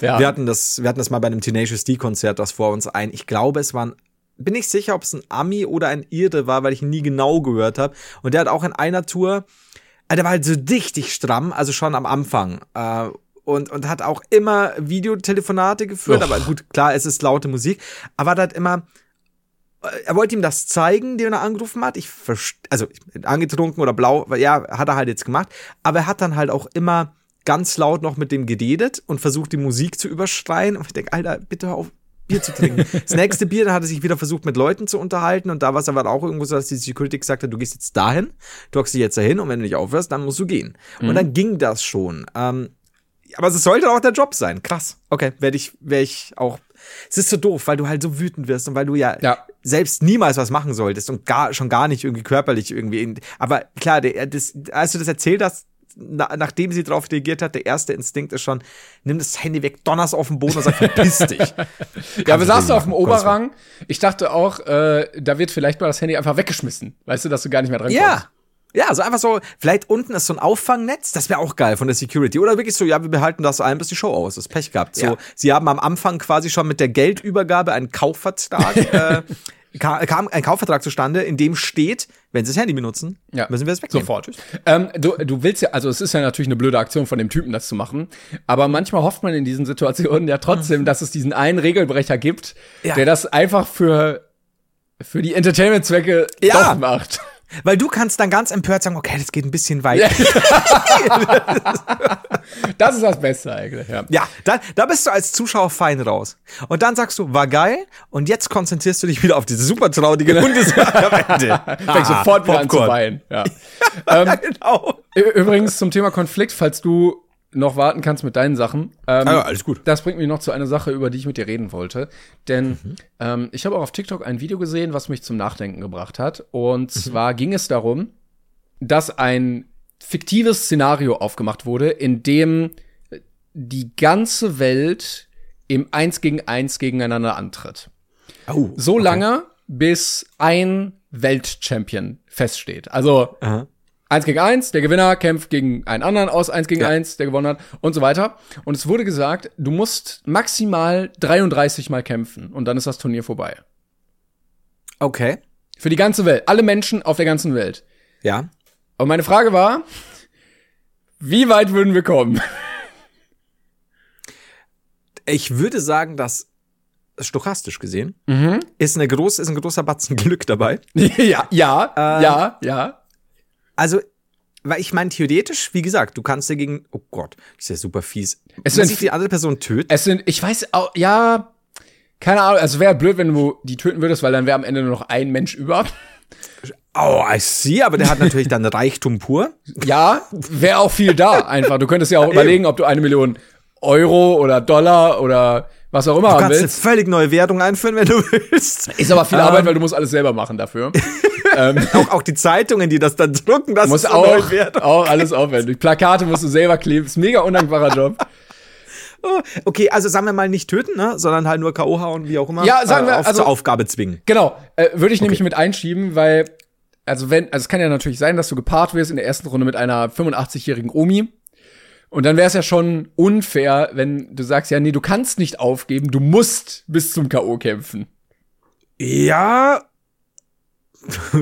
Ja. Wir hatten das, wir hatten das mal bei einem Tenacious D-Konzert, das vor uns ein. Ich glaube, es waren bin ich sicher, ob es ein Ami oder ein Irre war, weil ich ihn nie genau gehört habe. Und der hat auch in einer Tour, äh, der war halt so richtig stramm, also schon am Anfang. Äh, und, und hat auch immer Videotelefonate geführt, Och. aber gut, klar, es ist laute Musik, aber hat immer, äh, er wollte ihm das zeigen, den er angerufen hat. Ich also angetrunken oder blau, ja, hat er halt jetzt gemacht. Aber er hat dann halt auch immer ganz laut noch mit dem geredet und versucht, die Musik zu überschreien. Und ich denke, Alter, bitte hör auf, Bier zu trinken. Das nächste Bier, da hat er sich wieder versucht, mit Leuten zu unterhalten und da war es aber auch irgendwo so, dass die Security gesagt hat, du gehst jetzt dahin, du hockst dich jetzt dahin und wenn du nicht aufhörst, dann musst du gehen. Mhm. Und dann ging das schon. Ähm, aber es sollte auch der Job sein. Krass. Okay, werde ich, werde ich auch es ist so doof, weil du halt so wütend wirst und weil du ja, Ja. selbst niemals was machen solltest und gar, schon gar nicht irgendwie körperlich irgendwie. In, aber klar, der, das, als du das erzählt hast, na, nachdem sie darauf reagiert hat, der erste Instinkt ist schon, nimm das Handy weg, donner's auf den Boden und sag, verpiss dich. Ja, wir du saßen auf dem Oberrang. Ich dachte auch, äh, da wird vielleicht mal das Handy einfach weggeschmissen. Weißt du, dass du gar nicht mehr dran Ja. kommst. Ja, also einfach so, vielleicht unten ist so ein Auffangnetz, das wäre auch geil von der Security. Oder wirklich so, ja, wir behalten das ein, bis die Show aus ist. Pech gehabt. So, Ja. sie haben am Anfang quasi schon mit der Geldübergabe einen Kaufvertrag, äh, kam ein Kaufvertrag zustande, in dem steht, wenn sie das Handy benutzen, Ja, müssen wir es wegnehmen. Sofort. Ähm, du, du willst ja, also es ist ja natürlich eine blöde Aktion von dem Typen, das zu machen. Aber manchmal hofft man in diesen Situationen ja trotzdem, dass es diesen einen Regelbrecher gibt, Ja. der das einfach für, für die Entertainment-Zwecke Ja. doch macht. Weil du kannst dann ganz empört sagen, okay, das geht ein bisschen weit. Das ist das Beste eigentlich, ja. Ja, dann, da bist du als Zuschauer fein raus. Und dann sagst du, war geil, und jetzt konzentrierst du dich wieder auf diese super traurige Hundesage am Ende. Fängt Ah, sofort wieder an zu weinen. Ja. ähm, Genau. Übrigens zum Thema Konflikt, falls du noch warten kannst mit deinen Sachen. Ähm, Ja, alles gut. Das bringt mich noch zu einer Sache, über die ich mit dir reden wollte. Denn Mhm. ähm, ich habe auch auf TikTok ein Video gesehen, was mich zum Nachdenken gebracht hat. Und Mhm. zwar ging es darum, dass ein fiktives Szenario aufgemacht wurde, in dem die ganze Welt im Eins gegen Eins gegeneinander antritt. Oh, So lange, bis ein Weltchampion feststeht. Also Aha. Eins gegen eins, der Gewinner kämpft gegen einen anderen aus eins gegen Ja. eins, der gewonnen hat und so weiter. Und es wurde gesagt, du musst maximal 33 Mal kämpfen und dann ist das Turnier vorbei. Okay. Für die ganze Welt, alle Menschen auf der ganzen Welt. Ja. Und meine Frage war, wie weit würden wir kommen? Ich würde sagen, dass stochastisch gesehen Mhm. ist eine groß, ist ein großer Batzen Glück dabei. ja, ja, Äh, ja, ja. Also, weil ich meine, theoretisch, wie gesagt, du kannst dagegen, oh Gott, das ist ja super fies. Es Muss sind- ich die andere Person töten? Es sind, ich weiß auch, ja, keine Ahnung, also wäre blöd, wenn du die töten würdest, weil dann wäre am Ende nur noch ein Mensch über. Oh, I see, aber der hat natürlich dann Reichtum pur. Ja, wäre auch viel da einfach. Du könntest ja auch überlegen, ob du eine Million Euro oder Dollar oder was auch immer Du haben kannst eine willst. völlig neue Wertung einführen, wenn du willst. Ist aber viel Ähm. Arbeit, weil du musst alles selber machen dafür. ähm, Auch, auch die Zeitungen, die das dann drucken, das ist eine auch, auch alles aufwenden. Plakate musst du selber kleben. Ist ein mega undankbarer Job. Okay, also sagen wir mal nicht töten, ne? sondern halt nur K.O. hauen, wie auch immer. Ja, sagen wir, auf, also- zur Aufgabe zwingen. Genau, äh, würde ich nämlich mit einschieben, weil, also wenn, also es kann ja natürlich sein, dass du gepaart wirst in der ersten Runde mit einer 85-jährigen Omi. Und dann wäre es ja schon unfair, wenn du sagst, ja, nee, du kannst nicht aufgeben, du musst bis zum K.O. kämpfen. Ja.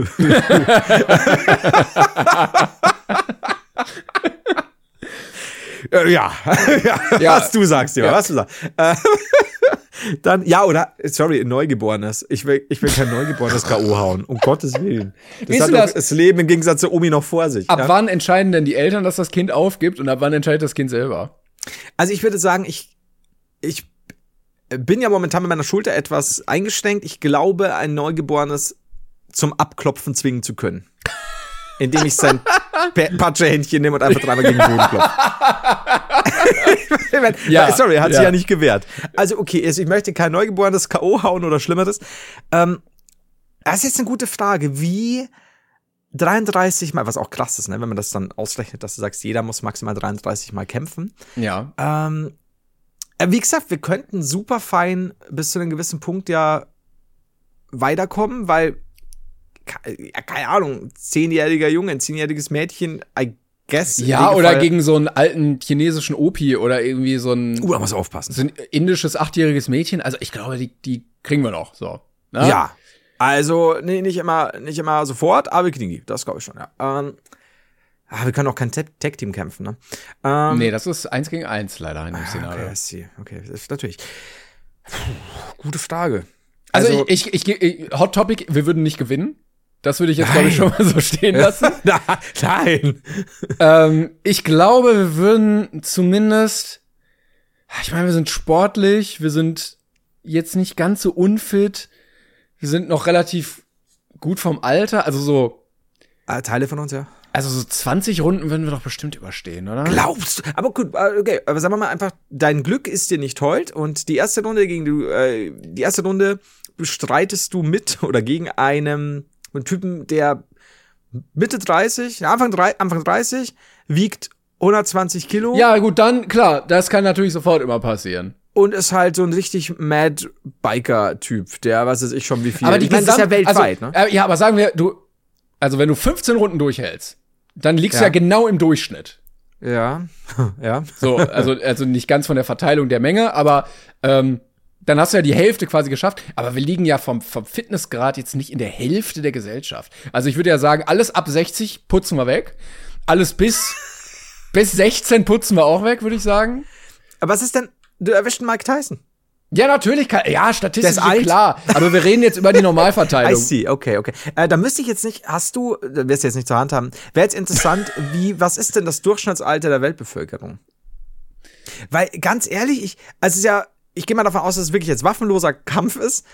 Äh, ja. ja, Ja. was du sagst, ja, Ja. was du sagst. Äh, Dann, ja, oder, sorry, ein Neugeborenes. Ich will, ich will kein Neugeborenes K.O. hauen, um Gottes Willen. Das Wie ist hat das? das Leben im Gegensatz zu Omi noch vor sich. Ab ja? wann entscheiden denn die Eltern, dass das Kind aufgibt und ab wann entscheidet das Kind selber? Also ich würde sagen, ich, ich bin ja momentan mit meiner Schulter etwas eingeschränkt. Ich glaube, ein Neugeborenes zum Abklopfen zwingen zu können. Indem ich sein Pa- Patschehändchen nehme und einfach dreimal gegen den Boden klopfe. Ja, sorry, er hat ja. sich ja nicht gewehrt. Also okay, also ich möchte kein Neugeborenes K.O. hauen oder Schlimmeres. Ähm, das ist jetzt eine gute Frage. Wie 33 Mal, was auch krass ist, ne, wenn man das dann ausrechnet, dass du sagst, jeder muss maximal 33 Mal kämpfen. Ja. Ähm, äh, wie gesagt, wir könnten super fein bis zu einem gewissen Punkt ja weiterkommen, weil, keine Ahnung, zehnjähriger Junge, ein zehnjähriges Mädchen, I guess. Ja, oder Regelfall- gegen so einen alten chinesischen Opi oder irgendwie so ein, Uh, da muss aufpassen. so ein indisches achtjähriges Mädchen. Also ich glaube, die, die kriegen wir noch. So. Ne? Ja. Also, nee, nicht immer, nicht immer sofort, aber wir kriegen die. Das glaube ich schon, ja. Ähm, ah, wir können auch kein Tag-Team kämpfen, ne? Ähm, Nee, das ist eins gegen eins leider in dem Szenario. Okay, I see. okay, das ist natürlich. Puh, gute Frage. Also, ich, ich, ich, ich, Hot Topic, wir würden nicht gewinnen. Das würde ich jetzt, glaube ich, schon mal so stehen lassen. Nein. ähm, ich glaube, wir würden zumindest, ich meine, wir sind sportlich, wir sind jetzt nicht ganz so unfit, wir sind noch relativ gut vom Alter, also so, Ah, Teile von uns, ja. Also so 20 Runden würden wir doch bestimmt überstehen, oder? Glaubst du? Aber gut, äh, okay, aber sagen wir mal einfach, dein Glück ist dir nicht hold und die erste Runde gegen du, äh, die erste Runde bestreitest du mit oder gegen einen, einen Typen, der Mitte 30, Anfang, drei, Anfang 30, wiegt 120 Kilo. Ja, gut, dann, klar, das kann natürlich sofort immer passieren. Und ist halt so ein richtig Mad Biker-Typ, der, was weiß ich schon, wie viel. Aber die ich das ist ja weltweit, also, ne? Äh, ja, aber sagen wir, du, also wenn du 15 Runden durchhältst, dann liegst du Ja. ja genau im Durchschnitt. Ja, ja. So, also, also nicht ganz von der Verteilung der Menge, aber ähm, dann hast du ja die Hälfte quasi geschafft. Aber wir liegen ja vom, vom Fitnessgrad jetzt nicht in der Hälfte der Gesellschaft. Also ich würde ja sagen, alles ab 60 putzen wir weg. Alles bis, bis 16 putzen wir auch weg, würde ich sagen. Aber was ist denn, du erwischt Mike Tyson? Ja, natürlich, kann, ja, statistisch ist alt. klar. Aber wir reden jetzt über die I Normalverteilung. see, okay, okay. Äh, da müsste ich jetzt nicht, hast du, wirst du jetzt nicht zur Hand haben, wäre jetzt interessant, wie, was ist denn das Durchschnittsalter der Weltbevölkerung? Weil, ganz ehrlich, ich, also es ist ja, ich gehe mal davon aus, dass es wirklich jetzt waffenloser Kampf ist,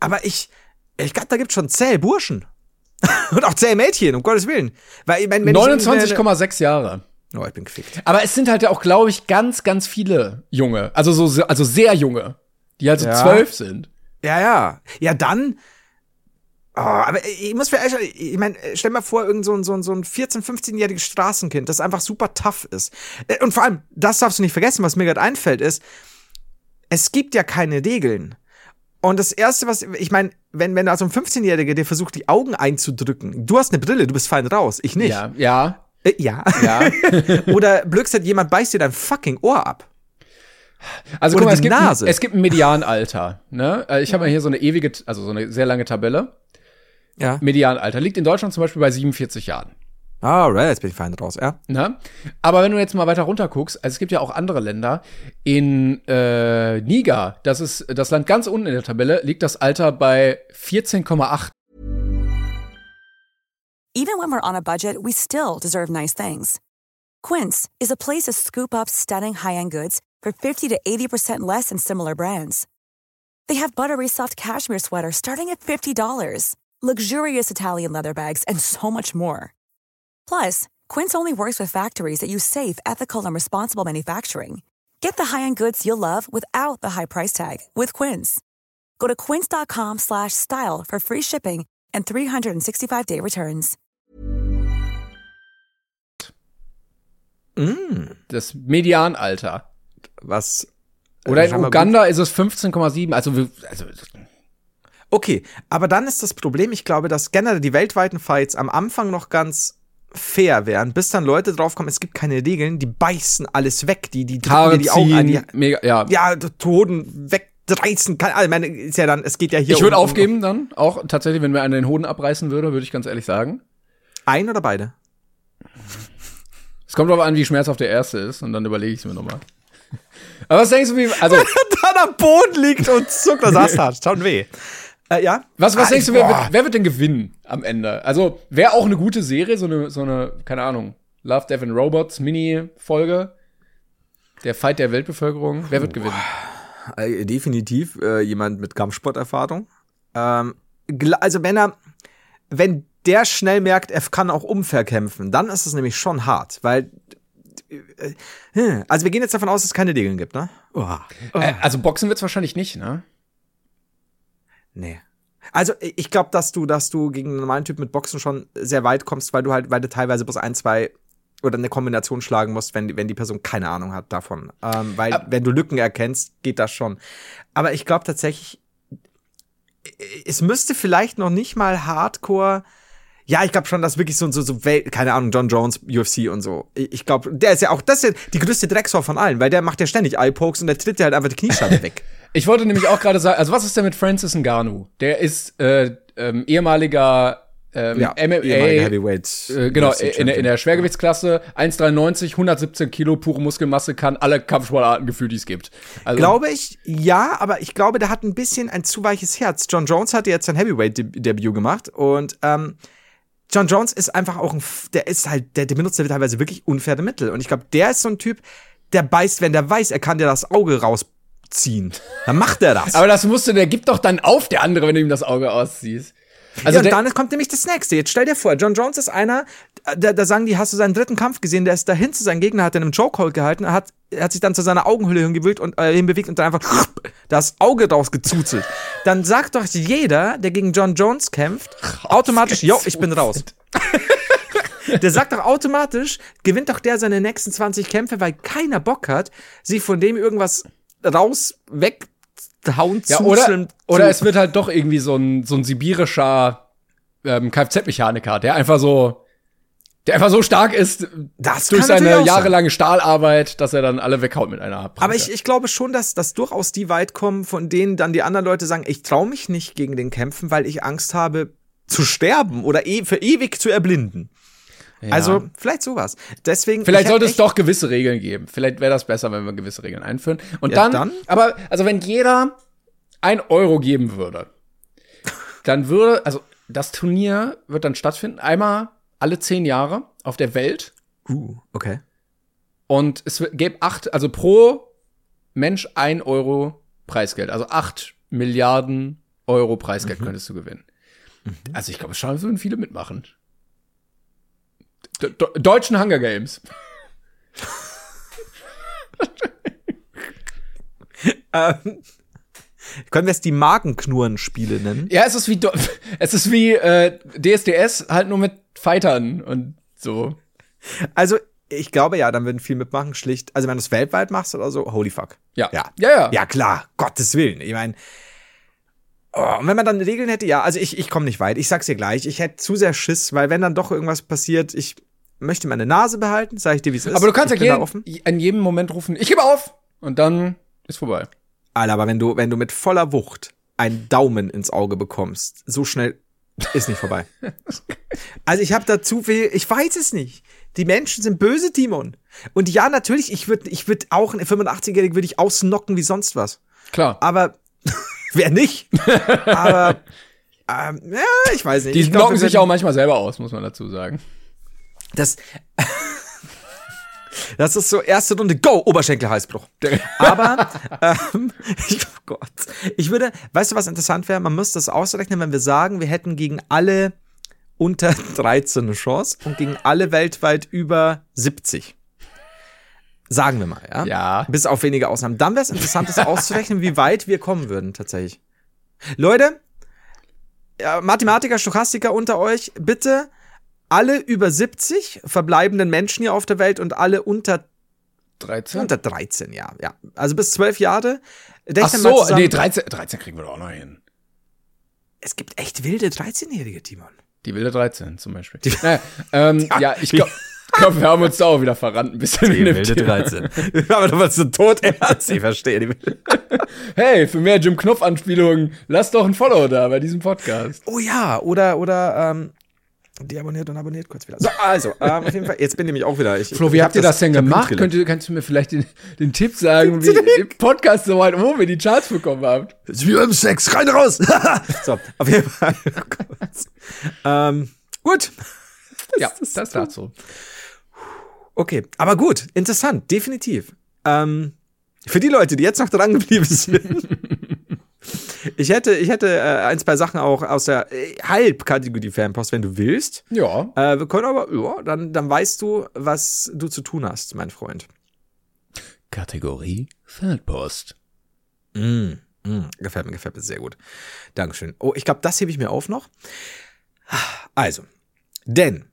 aber ich, ich glaube, da gibt's schon zäh Burschen. Und auch zäh Mädchen, um Gottes Willen. Weil, ich mein, wenn ich- 29,6 Jahre. Oh, ich bin gefickt. Aber es sind halt ja auch, glaube ich, ganz, ganz viele Junge. Also so, also sehr junge. Die halt so Ja. zwölf sind. Ja, ja. Ja, dann. Oh, aber ich muss mir ehrlich, ich meine, stell mal vor, irgend so ein, so ein, so ein 14-, 15-jähriges Straßenkind, das einfach super tough ist. Äh, Und vor allem, das darfst du nicht vergessen, was mir gerade einfällt, ist, es gibt ja keine Regeln. Und das Erste, was, ich meine, wenn, wenn also ein 15-Jähriger dir versucht, die Augen einzudrücken, du hast eine Brille, du bist fein raus, ich nicht. Ja, ja, Äh, ja. ja. Oder blöd gesagt, jemand beißt dir dein fucking Ohr ab. Also Oder guck mal, es gibt. Ein, es gibt ein Medianalter. Ne? Äh, Ich habe mal hier so eine ewige, also so eine sehr lange Tabelle. Ja. Medianalter liegt in Deutschland zum Beispiel bei 47 Jahren. Alright, jetzt bin ich fein raus, ja. Ne? Aber wenn du jetzt mal weiter runter guckst, also es gibt ja auch andere Länder. In äh, Niger, das ist das Land ganz unten in der Tabelle, liegt das Alter bei 14,8. Even when we're on a budget, we still deserve nice things. Quince is a place to scoop up stunning high-end goods for 50 to 80% less than similar brands. They have buttery soft cashmere sweaters starting at $50, luxurious Italian leather bags, and so much more. Plus, Quince only works with factories that use safe, ethical, and responsible manufacturing. Get the high-end goods you'll love without the high price tag with Quince. Go to quince.com slash style for free shipping and 365-day returns. Das Medianalter. Was. äh, Oder in Uganda ist es 15,7. Also, wir- also Okay, aber dann ist das Problem, ich glaube, dass generell die weltweiten Fights am Anfang noch ganz fair wären, bis dann Leute draufkommen, es gibt keine Regeln, die beißen alles weg, die, die Haare die Augen an, die, mega, ja. ja, Toten wegreißen, kann, also, ich meine, ist ja dann, es geht ja hier Ich würde um- um- aufgeben dann, auch tatsächlich, wenn mir einer den Hoden abreißen würde, würde ich ganz ehrlich sagen. Ein oder beide? Es kommt darauf an, wie schmerzhaft der erste ist und dann überlege ich es mir nochmal. Aber was denkst du, wie, also, dann am Boden liegt und zuckt das Ast schon weh. Äh, ja? was, was Ah, denkst du, wer wird, wer wird denn gewinnen am Ende? Also, wäre auch eine gute Serie, so eine, so eine, keine Ahnung, Love, Death and Robots Mini-Folge. Der Fight der Weltbevölkerung. Wer wird gewinnen? Äh, definitiv äh, jemand mit Kampfsporterfahrung. Ähm, also wenn er, wenn der schnell merkt, er kann auch umverkämpfen, dann ist es nämlich schon hart, weil äh, äh, also wir gehen jetzt davon aus, dass es keine Regeln gibt, ne? Oh, Äh, also, Boxen wird's wahrscheinlich nicht, ne? Nee. Also ich glaube, dass du, dass du gegen einen normalen Typ mit Boxen schon sehr weit kommst, weil du halt, weil du teilweise bloß ein, zwei oder eine Kombination schlagen musst, wenn, die- wenn die Person keine Ahnung hat davon. Ähm, weil Ab- wenn du Lücken erkennst, geht das schon. Aber ich glaube tatsächlich, es müsste vielleicht noch nicht mal Hardcore. Ja, ich glaube schon, dass wirklich so so so Welt, keine Ahnung, John Jones, UFC und so. Ich, glaube, der ist ja auch das ist ja die größte Drecksau von allen, weil der macht ja ständig Eye-Pokes und der tritt dir halt einfach die Kniescheibe weg. Ich wollte nämlich auch gerade sagen, also was ist denn mit Francis Ngannou? Der ist äh, ähm, ehemaliger ähm, ehemaliger MMA, Heavyweight. äh, genau, in, der- in der Schwergewichtsklasse, 1,93, 117 Kilo, pure Muskelmasse, kann alle Kampfsportarten gefühlt, die es gibt. Also, Glaube ich, ja, aber ich glaube, der hat ein bisschen ein zu weiches Herz. John Jones hatte jetzt sein Heavyweight-Debüt gemacht und ähm, John Jones ist einfach auch ein, der ist halt, der, der benutzt ja teilweise wirklich unfaire Mittel. Und ich glaube, der ist so ein Typ, der beißt, wenn der weiß, er kann dir das Auge rausziehen. Dann macht er das. aber das musste, der gibt doch dann auf, der andere, wenn du ihm das Auge ausziehst. Also ja, und dann kommt nämlich das nächste. Jetzt stell dir vor, John Jones ist einer, da, da sagen die, hast du seinen dritten Kampf gesehen? Der ist dahin zu seinem Gegner, hat in einem Chokehold gehalten, er hat, er hat sich dann zu seiner Augenhöhle hinbewegt und, äh, hinbewegt und dann einfach das Auge rausgezuzelt. Dann sagt doch jeder, der gegen John Jones kämpft, automatisch, jo, ich bin raus. Der sagt doch automatisch, gewinnt doch der seine nächsten 20 Kämpfe, weil keiner Bock hat, sich von dem irgendwas raus, weghauen, Ja, zuzeln oder, oder es wird halt doch irgendwie so ein, so ein sibirischer ähm, Kfz-Mechaniker, der einfach so, der einfach so stark ist Das durch seine sein. jahrelange Stahlarbeit, dass er dann alle weghaut mit einer Pranke. Aber ich, ich glaube schon, dass, dass durchaus die weit kommen, von denen dann die anderen Leute sagen, ich traue mich nicht gegen den kämpfen, weil ich Angst habe zu sterben oder e für ewig zu erblinden. Ja. Also vielleicht sowas. Deswegen Vielleicht sollte es doch gewisse Regeln geben. Vielleicht wäre das besser, wenn wir gewisse Regeln einführen. Und Ja, dann, dann? aber, also wenn jeder ein Euro geben würde, dann würde, also das Turnier wird dann stattfinden, einmal alle zehn Jahre auf der Welt. Uh, okay. Und es gäbe acht, also pro Mensch ein Euro Preisgeld. Also acht Milliarden Euro Preisgeld könntest du gewinnen. Also ich glaube, schon würden viele mitmachen. De De deutschen Hunger Games. Ähm, können wir es die Markenknurren-Spiele nennen? Ja, es ist wie es ist wie äh, DSDS halt nur mit Fightern und so. Also, ich glaube ja, dann würden viele mitmachen, schlicht. Also, wenn du es weltweit machst oder so, holy fuck. Ja. Ja. Ja, ja. Ja, klar, Gottes Willen. Ich meine, oh, und wenn man dann Regeln hätte, ja, also ich, ich komme nicht weit. Ich sag's dir gleich. Ich hätte zu sehr Schiss, weil wenn dann doch irgendwas passiert, ich möchte meine Nase behalten, sage ich dir, wie es ist. Aber du kannst ich ja jeden, offen. in jedem Moment rufen, ich gebe auf und dann ist vorbei. Alter, aber wenn du, wenn du mit voller Wucht einen Daumen ins Auge bekommst, so schnell ist nicht vorbei. Also ich habe da zu viel, ich weiß es nicht. Die Menschen sind böse, Timon. Und ja, natürlich, ich würde ich würd auch, ein 85-Jährigen würde ich ausnocken wie sonst was. Klar. Aber wer nicht? Aber ähm, ja, ich weiß nicht. Die knocken sich auch manchmal selber aus, muss man dazu sagen. Das, das ist so erste Runde, go, Oberschenkel-Heißbruch. Aber, ähm, ich, oh Gott, ich würde, weißt du, was interessant wäre? Man müsste das ausrechnen, wenn wir sagen, wir hätten gegen alle unter 13 eine Chance und gegen alle weltweit über 70. Sagen wir mal, ja? Ja. Bis auf wenige Ausnahmen. Dann wäre es interessant, das auszurechnen, wie weit wir kommen würden, tatsächlich. Leute, Mathematiker, Stochastiker unter euch, bitte alle über 70 verbleibenden Menschen hier auf der Welt und alle unter, 13? unter 13, ja, ja. Also bis 12 Jahre. Ach so, zusammen. nee, 13, 13 kriegen wir doch auch noch hin. Es gibt echt wilde 13-Jährige, Timon. Die wilde 13 zum Beispiel. Naja, ähm, ja, ich glaube, glaub, wir haben uns da auch wieder verrannt ein bisschen. in dem Thema. 13. Aber du warst so tot ernst, ich verstehe. die- Hey, für mehr Jim Knopf-Anspielungen, lasst doch ein Follow da bei diesem Podcast. Oh ja, oder, oder, ähm, deabonniert und abonniert kurz wieder. So, also, ähm, auf jeden Fall, jetzt bin ich nämlich auch wieder. Ich, Flo, wie habt hab ihr das denn ich hab gemacht? Könnt, ihr- kannst du mir vielleicht den, den Tipp sagen, wie den Podcast so weit oben in die Charts bekommen habt? ist wie beim Sex, rein raus. so, auf jeden Fall. Ähm, gut. Ja, das dazu. Okay, aber gut, interessant, definitiv. Ähm, für die Leute, die jetzt noch dran geblieben sind. ich hätte, ich hätte äh, ein, zwei Sachen auch aus der äh, Halbkategorie Fanpost, wenn du willst. Ja. Äh, wir können aber, ja, dann, dann weißt du, was du zu tun hast, mein Freund. Kategorie Fanpost. Mm, mm, gefällt mir, gefällt mir sehr gut. Dankeschön. Oh, ich glaube, das hebe ich mir auf noch. Also, denn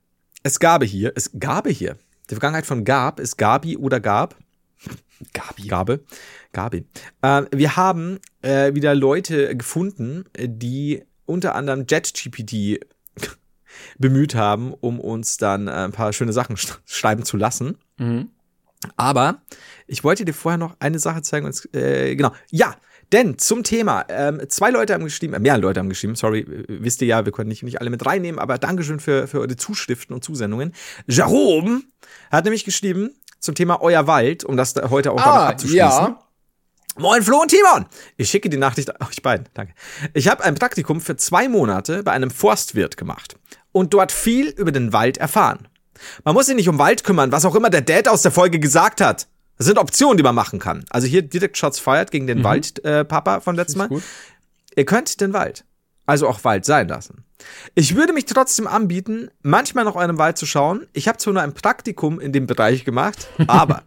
es gab hier, es gab hier, die Vergangenheit von gab ist Gabi oder gab. Gabi. Gabe. Gabi. Äh, wir haben äh, wieder Leute gefunden, die unter anderem JetGPT bemüht haben, um uns dann äh, ein paar schöne Sachen sch schreiben zu lassen. Mhm. Aber ich wollte dir vorher noch eine Sache zeigen. Und, äh, genau. Ja, denn zum Thema, ähm, zwei Leute haben geschrieben, äh, mehr Leute haben geschrieben, sorry, äh, wisst ihr ja, wir können nicht, nicht alle mit reinnehmen, aber Dankeschön für, für eure Zuschriften und Zusendungen. Jerome hat nämlich geschrieben zum Thema Euer Wald, um das da heute auch damit Ah, abzuschließen. ja. Moin Flo und Timon! Ich schicke die Nachricht euch beiden. Danke. Ich habe ein Praktikum für zwei Monate bei einem Forstwirt gemacht und dort viel über den Wald erfahren. Man muss sich nicht um Wald kümmern, was auch immer der Dad aus der Folge gesagt hat. Das sind Optionen, die man machen kann. Also hier direkt Shots fired gegen den Wald, äh, Papa von letztem Mal. Gut. Ihr könnt den Wald, also auch Wald sein lassen. Ich würde mich trotzdem anbieten, manchmal nach eurem Wald zu schauen. Ich habe zwar nur ein Praktikum in dem Bereich gemacht, aber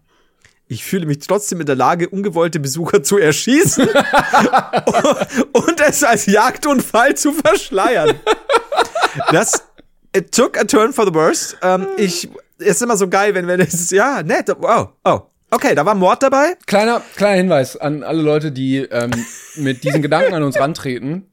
ich fühle mich trotzdem in der Lage, ungewollte Besucher zu erschießen und es als Jagdunfall zu verschleiern. Das it took a turn for the worst. Ähm, ich ist immer so geil, wenn wenn es ja nett. Wow, oh, okay, da war Mord dabei. Kleiner, kleiner Hinweis an alle Leute, die ähm, mit diesen Gedanken an uns rantreten.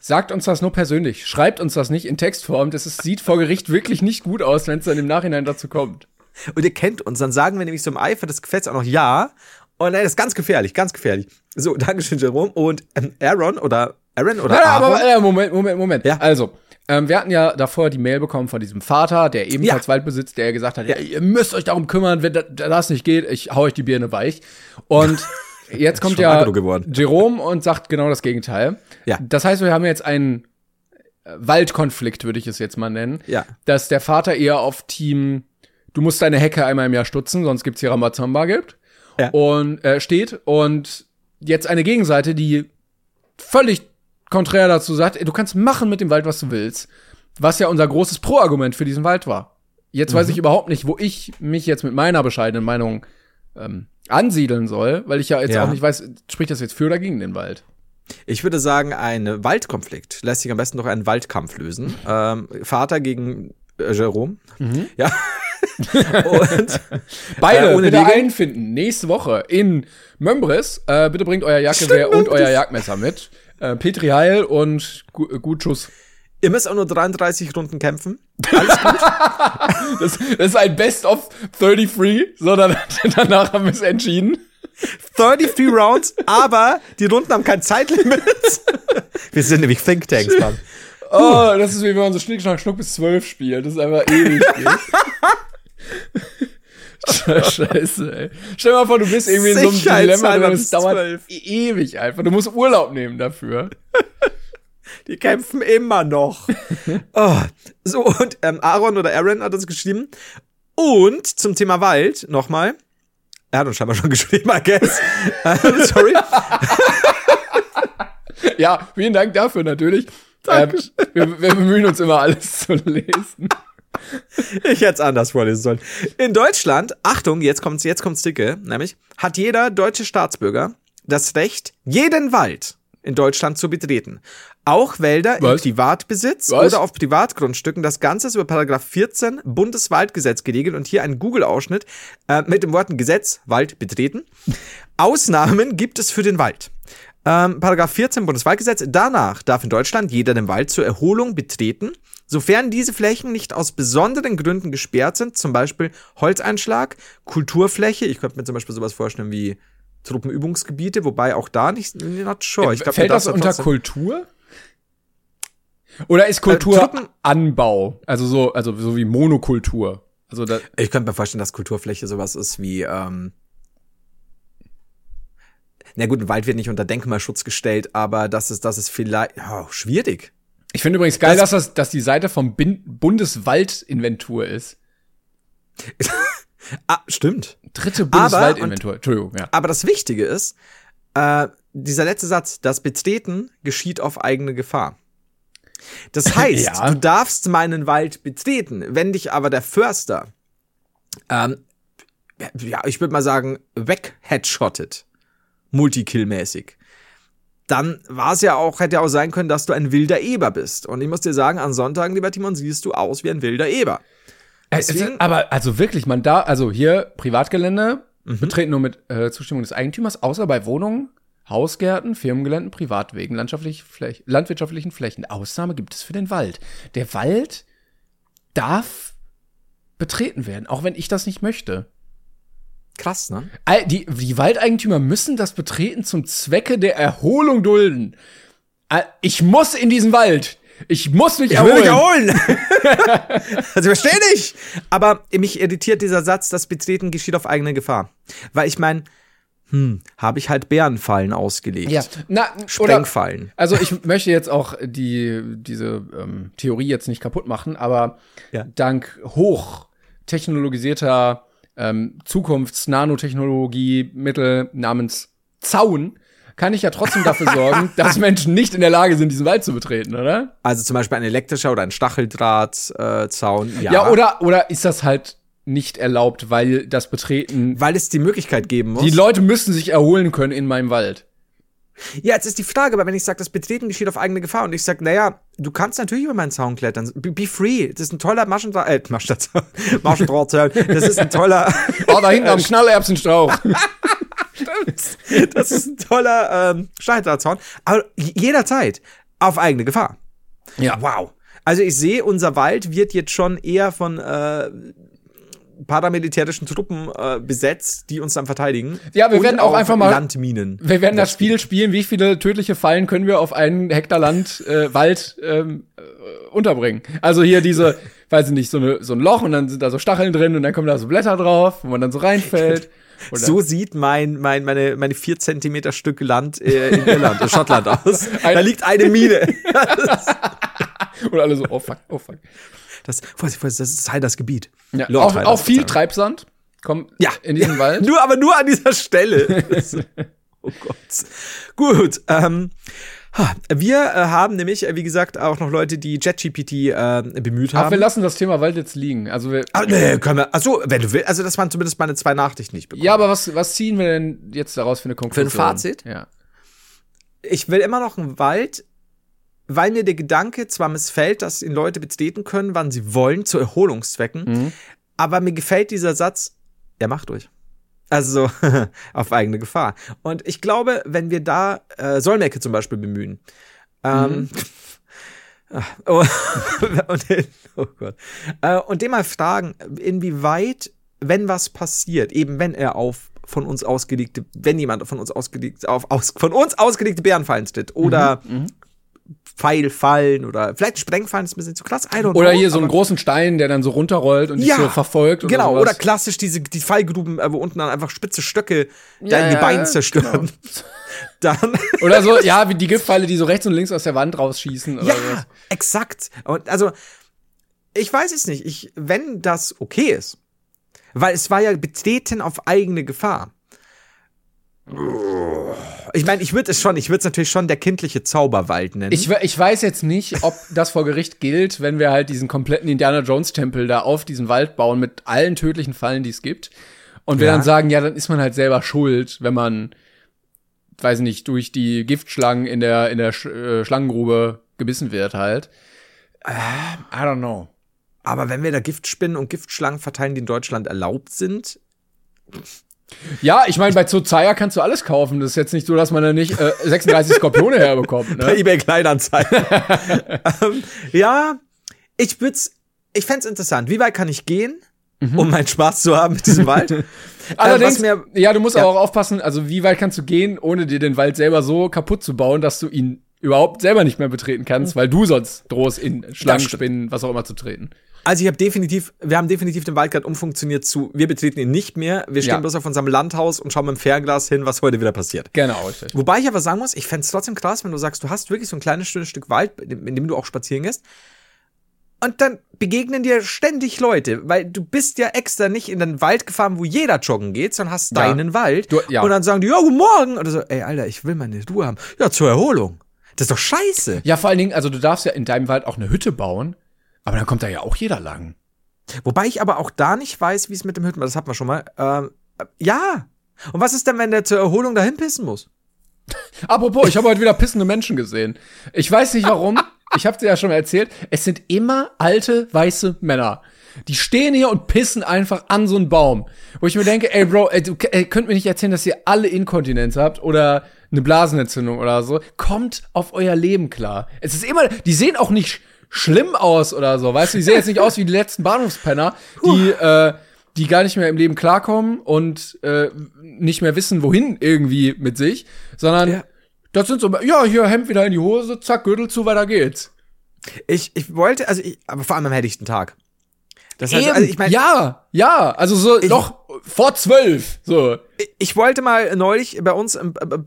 Sagt uns das nur persönlich. Schreibt uns das nicht in Textform. Das ist, sieht vor Gericht wirklich nicht gut aus, wenn es dann im Nachhinein dazu kommt. Und ihr kennt uns, dann sagen wir nämlich so im Eifer des Gefechts auch noch ja. Und nein, das ist ganz gefährlich, ganz gefährlich. So, Dankeschön, Jerome. Und ähm, Aaron oder Aaron oder Ja, Aaron. aber äh, Moment, Moment, Moment. Ja. Also, ähm, wir hatten ja davor die Mail bekommen von diesem Vater, der ebenfalls Ja. Wald besitzt, der gesagt hat, ja. ihr müsst euch darum kümmern, wenn da- das nicht geht, ich hau euch die Birne weich. Und jetzt kommt ja. Jerome und sagt genau das Gegenteil. Ja. Das heißt, wir haben jetzt einen Waldkonflikt, würde ich es jetzt mal nennen. Ja. Dass der Vater eher auf Team, du musst deine Hecke einmal im Jahr stutzen, sonst gibt's hier Rambazamba gibt. Ja. Und äh, steht und jetzt eine Gegenseite, die völlig konträr dazu sagt, ey, du kannst machen mit dem Wald, was du willst. Was ja unser großes Pro-Argument für diesen Wald war. Jetzt weiß ich überhaupt nicht, wo ich mich jetzt mit meiner bescheidenen Meinung ähm, ansiedeln soll, weil ich ja jetzt Ja. auch nicht weiß, spricht das jetzt für oder gegen den Wald? Ich würde sagen, ein Waldkonflikt lässt sich am besten durch einen Waldkampf lösen. Ähm, Vater gegen äh, Jerome. Mhm. Ja. und Beide Äh, ohne Regel? einfinden. Nächste Woche in Mömbris. Äh, bitte bringt euer Jagdgewehr und euer Jagdmesser mit. Äh, Petri Heil und gu äh, gut Schuss. ihr müsst auch nur 33 Runden kämpfen. Das, das ist ein Best of 33, sondern danach haben wir es entschieden. 33 Rounds, aber die Runden haben kein Zeitlimit. Wir sind nämlich Thinktanks, Mann. Oh, das ist wie wenn man so Schnick, Schnack, Schnuck bis 12 spielt. Das ist einfach ewig. Scheiße, ey. Stell dir mal vor, du bist irgendwie in so einem Dilemma drin, es dauert 12. ewig einfach. Du musst Urlaub nehmen dafür. Die kämpfen immer noch. Oh. So, und ähm, Aaron oder Aaron hat uns geschrieben. Und zum Thema Wald nochmal. Er hat uns scheinbar schon geschrieben, I guess. Ähm, sorry. Ja, vielen Dank dafür natürlich. Ähm, wir, wir bemühen uns immer alles zu lesen. Ich hätte es anders vorlesen sollen. In Deutschland, Achtung, jetzt kommt's, jetzt kommt's dicke, nämlich, hat jeder deutsche Staatsbürger das Recht, jeden Wald in Deutschland zu betreten. Auch Wälder Was? im Privatbesitz Was? oder auf Privatgrundstücken. Das Ganze ist über Paragraph 14 Bundeswaldgesetz geregelt und hier ein Google-Ausschnitt äh, mit dem Worten Gesetz, Wald betreten. Ausnahmen gibt es für den Wald. Ähm, Paragraph 14 Bundeswaldgesetz. Danach darf in Deutschland jeder den Wald zur Erholung betreten, sofern diese Flächen nicht aus besonderen Gründen gesperrt sind, zum Beispiel Holzeinschlag, Kulturfläche. Ich könnte mir zum Beispiel sowas vorstellen wie Truppenübungsgebiete, wobei auch da nicht, not sure. Ich glaub, Fällt das darf unter Kultur? Oder ist Kultur Truppen- Anbau? Also so, also so wie Monokultur. Also da, Ich könnte mir vorstellen, dass Kulturfläche sowas ist wie, ähm, na gut, ein Wald wird nicht unter Denkmalschutz gestellt, aber das ist, das ist vielleicht, ja, schwierig. Ich finde übrigens geil, Das- dass das, dass die Seite vom Bin Bundeswaldinventur ist. Ah, stimmt. Dritte Aber- Bundeswaldinventur. Entschuldigung, ja. Aber das Wichtige ist, äh, dieser letzte Satz, das Betreten geschieht auf eigene Gefahr. Das heißt, Ja. du darfst meinen Wald betreten, wenn dich aber der Förster, ähm, ja, ich würde mal sagen, wegheadshottet, multikill-mäßig, dann war es ja auch, hätte ja auch sein können, dass du ein wilder Eber bist. Und ich muss dir sagen, an Sonntagen, lieber Timon, siehst du aus wie ein wilder Eber. Es Deswegen- aber also wirklich, man da, also hier Privatgelände Mhm. betreten nur mit äh, Zustimmung des Eigentümers, außer bei Wohnungen, Hausgärten, Firmengeländen, Privatwegen, landschaftlich, Fläch, landwirtschaftlichen Flächen. Ausnahme gibt es für den Wald. Der Wald darf betreten werden, auch wenn ich das nicht möchte. Krass, ne? All- Die, die Waldeigentümer müssen das Betreten zum Zwecke der Erholung dulden. Ich muss in diesen Wald. Ich muss mich Ich will erholen. mich erholen. also ich verstehe nicht. Aber mich irritiert dieser Satz, das Betreten geschieht auf eigene Gefahr. Weil ich meine, hm, habe ich halt Bärenfallen ausgelegt. Ja, na, oder, Sprengfallen. also ich möchte jetzt auch die, diese ähm, Theorie jetzt nicht kaputt machen, aber Ja. dank hoch technologisierter ähm, Zukunfts-Nanotechnologie-Mittel namens Zaun kann ich ja trotzdem dafür sorgen, dass Menschen nicht in der Lage sind, diesen Wald zu betreten, oder? Also zum Beispiel ein elektrischer oder ein Stacheldrahtzaun. Äh, ja. ja, oder, oder ist das halt nicht erlaubt, weil das Betreten. Weil es die Möglichkeit geben muss. Die Leute müssen sich erholen können in meinem Wald. Ja, jetzt ist die Frage, aber wenn ich sage, das Betreten geschieht auf eigene Gefahr und ich sage, naja, du kannst natürlich über meinen Zaun klettern. Be, be free. Das ist ein toller Maschendraht, äh, Maschendraht, Maschendrahtzaun. Das ist ein toller. oh, da hinten am Knallerbsenstrauch. Stimmt. Das ist ein toller ähm, Stacheldrahtzaun. Aber jederzeit auf eigene Gefahr. Ja. Wow. Also ich sehe, unser Wald wird jetzt schon eher von äh, paramilitärischen Truppen äh, besetzt, die uns dann verteidigen. Ja, wir werden auch, einfach mal Landminen. Wir werden das Spiel spielen, wie viele tödliche Fallen können wir auf einen Hektar Land äh, Wald ähm, äh, unterbringen. Also hier diese, weiß ich nicht, so, eine, so ein Loch und dann sind da so Stacheln drin und dann kommen da so Blätter drauf, wo man dann so reinfällt. Oder? So sieht mein, mein, meine, meine vier Zentimeter Stück Land äh, in Irland, in Schottland aus. da liegt eine Mine. und alle so, oh fuck, oh fuck. Das, das ist halt das Gebiet. Ja, auch, auch viel Treibsand kommt ja. in diesem ja. Wald. Nur, aber nur an dieser Stelle. oh Gott. Gut. Ähm, wir äh, haben nämlich, äh, wie gesagt, auch noch Leute, die JetGPT äh, bemüht haben. Aber wir lassen das Thema Wald jetzt liegen. Also wir, ah, nee, können wir. Achso, wenn du willst. Also das waren zumindest meine zwei Nachrichten nicht bekommen. Ja, aber was, was ziehen wir denn jetzt daraus für eine Konklusion? Für ein Fazit? Ja. Ich will immer noch einen Wald, weil mir der Gedanke zwar missfällt, dass ihn Leute betreten können, wann sie wollen, zu Erholungszwecken, mhm. aber mir gefällt dieser Satz, er macht durch. Also auf eigene Gefahr. Und ich glaube, wenn wir da äh, Solmecke zum Beispiel bemühen, ähm, mhm. oh, und, oh Gott. Äh, und den mal fragen, inwieweit, wenn was passiert, eben wenn er auf von uns ausgelegte, wenn jemand von uns ausgelegt, auf aus, von uns ausgelegte Bärenfallen tritt oder mhm, mhm. Pfeil fallen oder vielleicht Sprengfallen ist ein bisschen zu krass. I don't oder know, hier so einen großen Stein, der dann so runterrollt und ja, dich so verfolgt. Oder genau, sowas. oder klassisch diese die Fallgruben, äh, wo unten dann einfach spitze Stöcke ja, dein Gebein ja, zerstören. Genau. dann oder so, ja, wie die Giftpfeile, die so rechts und links aus der Wand rausschießen. ja, so. exakt. Und also, ich weiß es nicht. Ich, wenn das okay ist, weil es war ja betreten auf eigene Gefahr. Ich meine, ich würde es schon, ich würde es natürlich schon der kindliche Zauberwald nennen. Ich, ich weiß jetzt nicht, ob das vor Gericht gilt, wenn wir halt diesen kompletten Indiana Jones Tempel da auf diesen Wald bauen mit allen tödlichen Fallen, die es gibt. Und wir ja. dann sagen, ja, dann ist man halt selber schuld, wenn man, weiß nicht, durch die Giftschlangen in der, in der Sch äh, Schlangengrube gebissen wird halt. Äh, I don't know. Aber wenn wir da Giftspinnen und Giftschlangen verteilen, die in Deutschland erlaubt sind, ja, ich meine, bei Zozaya kannst du alles kaufen. Das ist jetzt nicht so, dass man da nicht äh, 36 Skorpione herbekommt. Ne? Bei eBay Kleinanzeigen. ähm, ja, ich würde ich fände interessant. Wie weit kann ich gehen, mhm. um meinen Spaß zu haben mit diesem Wald? Allerdings, äh, ja, du musst ja. auch aufpassen, also wie weit kannst du gehen, ohne dir den Wald selber so kaputt zu bauen, dass du ihn überhaupt selber nicht mehr betreten kannst, mhm. weil du sonst drohst, in Schlangen, Spinnen, was auch immer zu treten. Also ich habe definitiv, wir haben definitiv den Wald gerade umfunktioniert zu, wir betreten ihn nicht mehr, wir stehen ja. bloß auf unserem Landhaus und schauen mit dem Fernglas hin, was heute wieder passiert. Genau, richtig. Wobei ich aber sagen muss, ich fände es trotzdem krass, wenn du sagst, du hast wirklich so ein kleines schönes Stück Wald, in dem du auch spazieren gehst. Und dann begegnen dir ständig Leute, weil du bist ja extra nicht in den Wald gefahren, wo jeder joggen geht, sondern hast ja. deinen Wald. Du, ja. Und dann sagen die, ja, guten Morgen. Oder so, ey, Alter, ich will meine Ruhe haben. Ja, zur Erholung. Das ist doch scheiße. Ja, vor allen Dingen, also du darfst ja in deinem Wald auch eine Hütte bauen, aber dann kommt da ja auch jeder lang. Wobei ich aber auch da nicht weiß, wie es mit dem Hütten, das hatten wir schon mal. Ähm, ja. Und was ist denn, wenn der zur Erholung dahin pissen muss? Apropos, ich habe heute wieder pissende Menschen gesehen. Ich weiß nicht warum. Ich habe dir ja schon mal erzählt. Es sind immer alte weiße Männer. Die stehen hier und pissen einfach an so einen Baum. Wo ich mir denke, ey Bro, ey, du ey, könnt mir nicht erzählen, dass ihr alle Inkontinenz habt oder eine Blasenentzündung oder so. Kommt auf euer Leben klar. Es ist immer, die sehen auch nicht schlimm aus oder so. Weißt du, die sehen jetzt nicht aus wie die letzten Bahnhofspenner, die, äh, die gar nicht mehr im Leben klarkommen und äh, nicht mehr wissen, wohin irgendwie mit sich, sondern ja. das sind so, ja, hier Hemd wieder in die Hose, zack, Gürtel zu, weiter geht's. Ich, ich wollte, also ich, aber vor allem am helligsten Tag. Das heißt, also ich mein, ja, ja, also so ich, noch vor zwölf. So. Ich wollte mal neulich bei uns,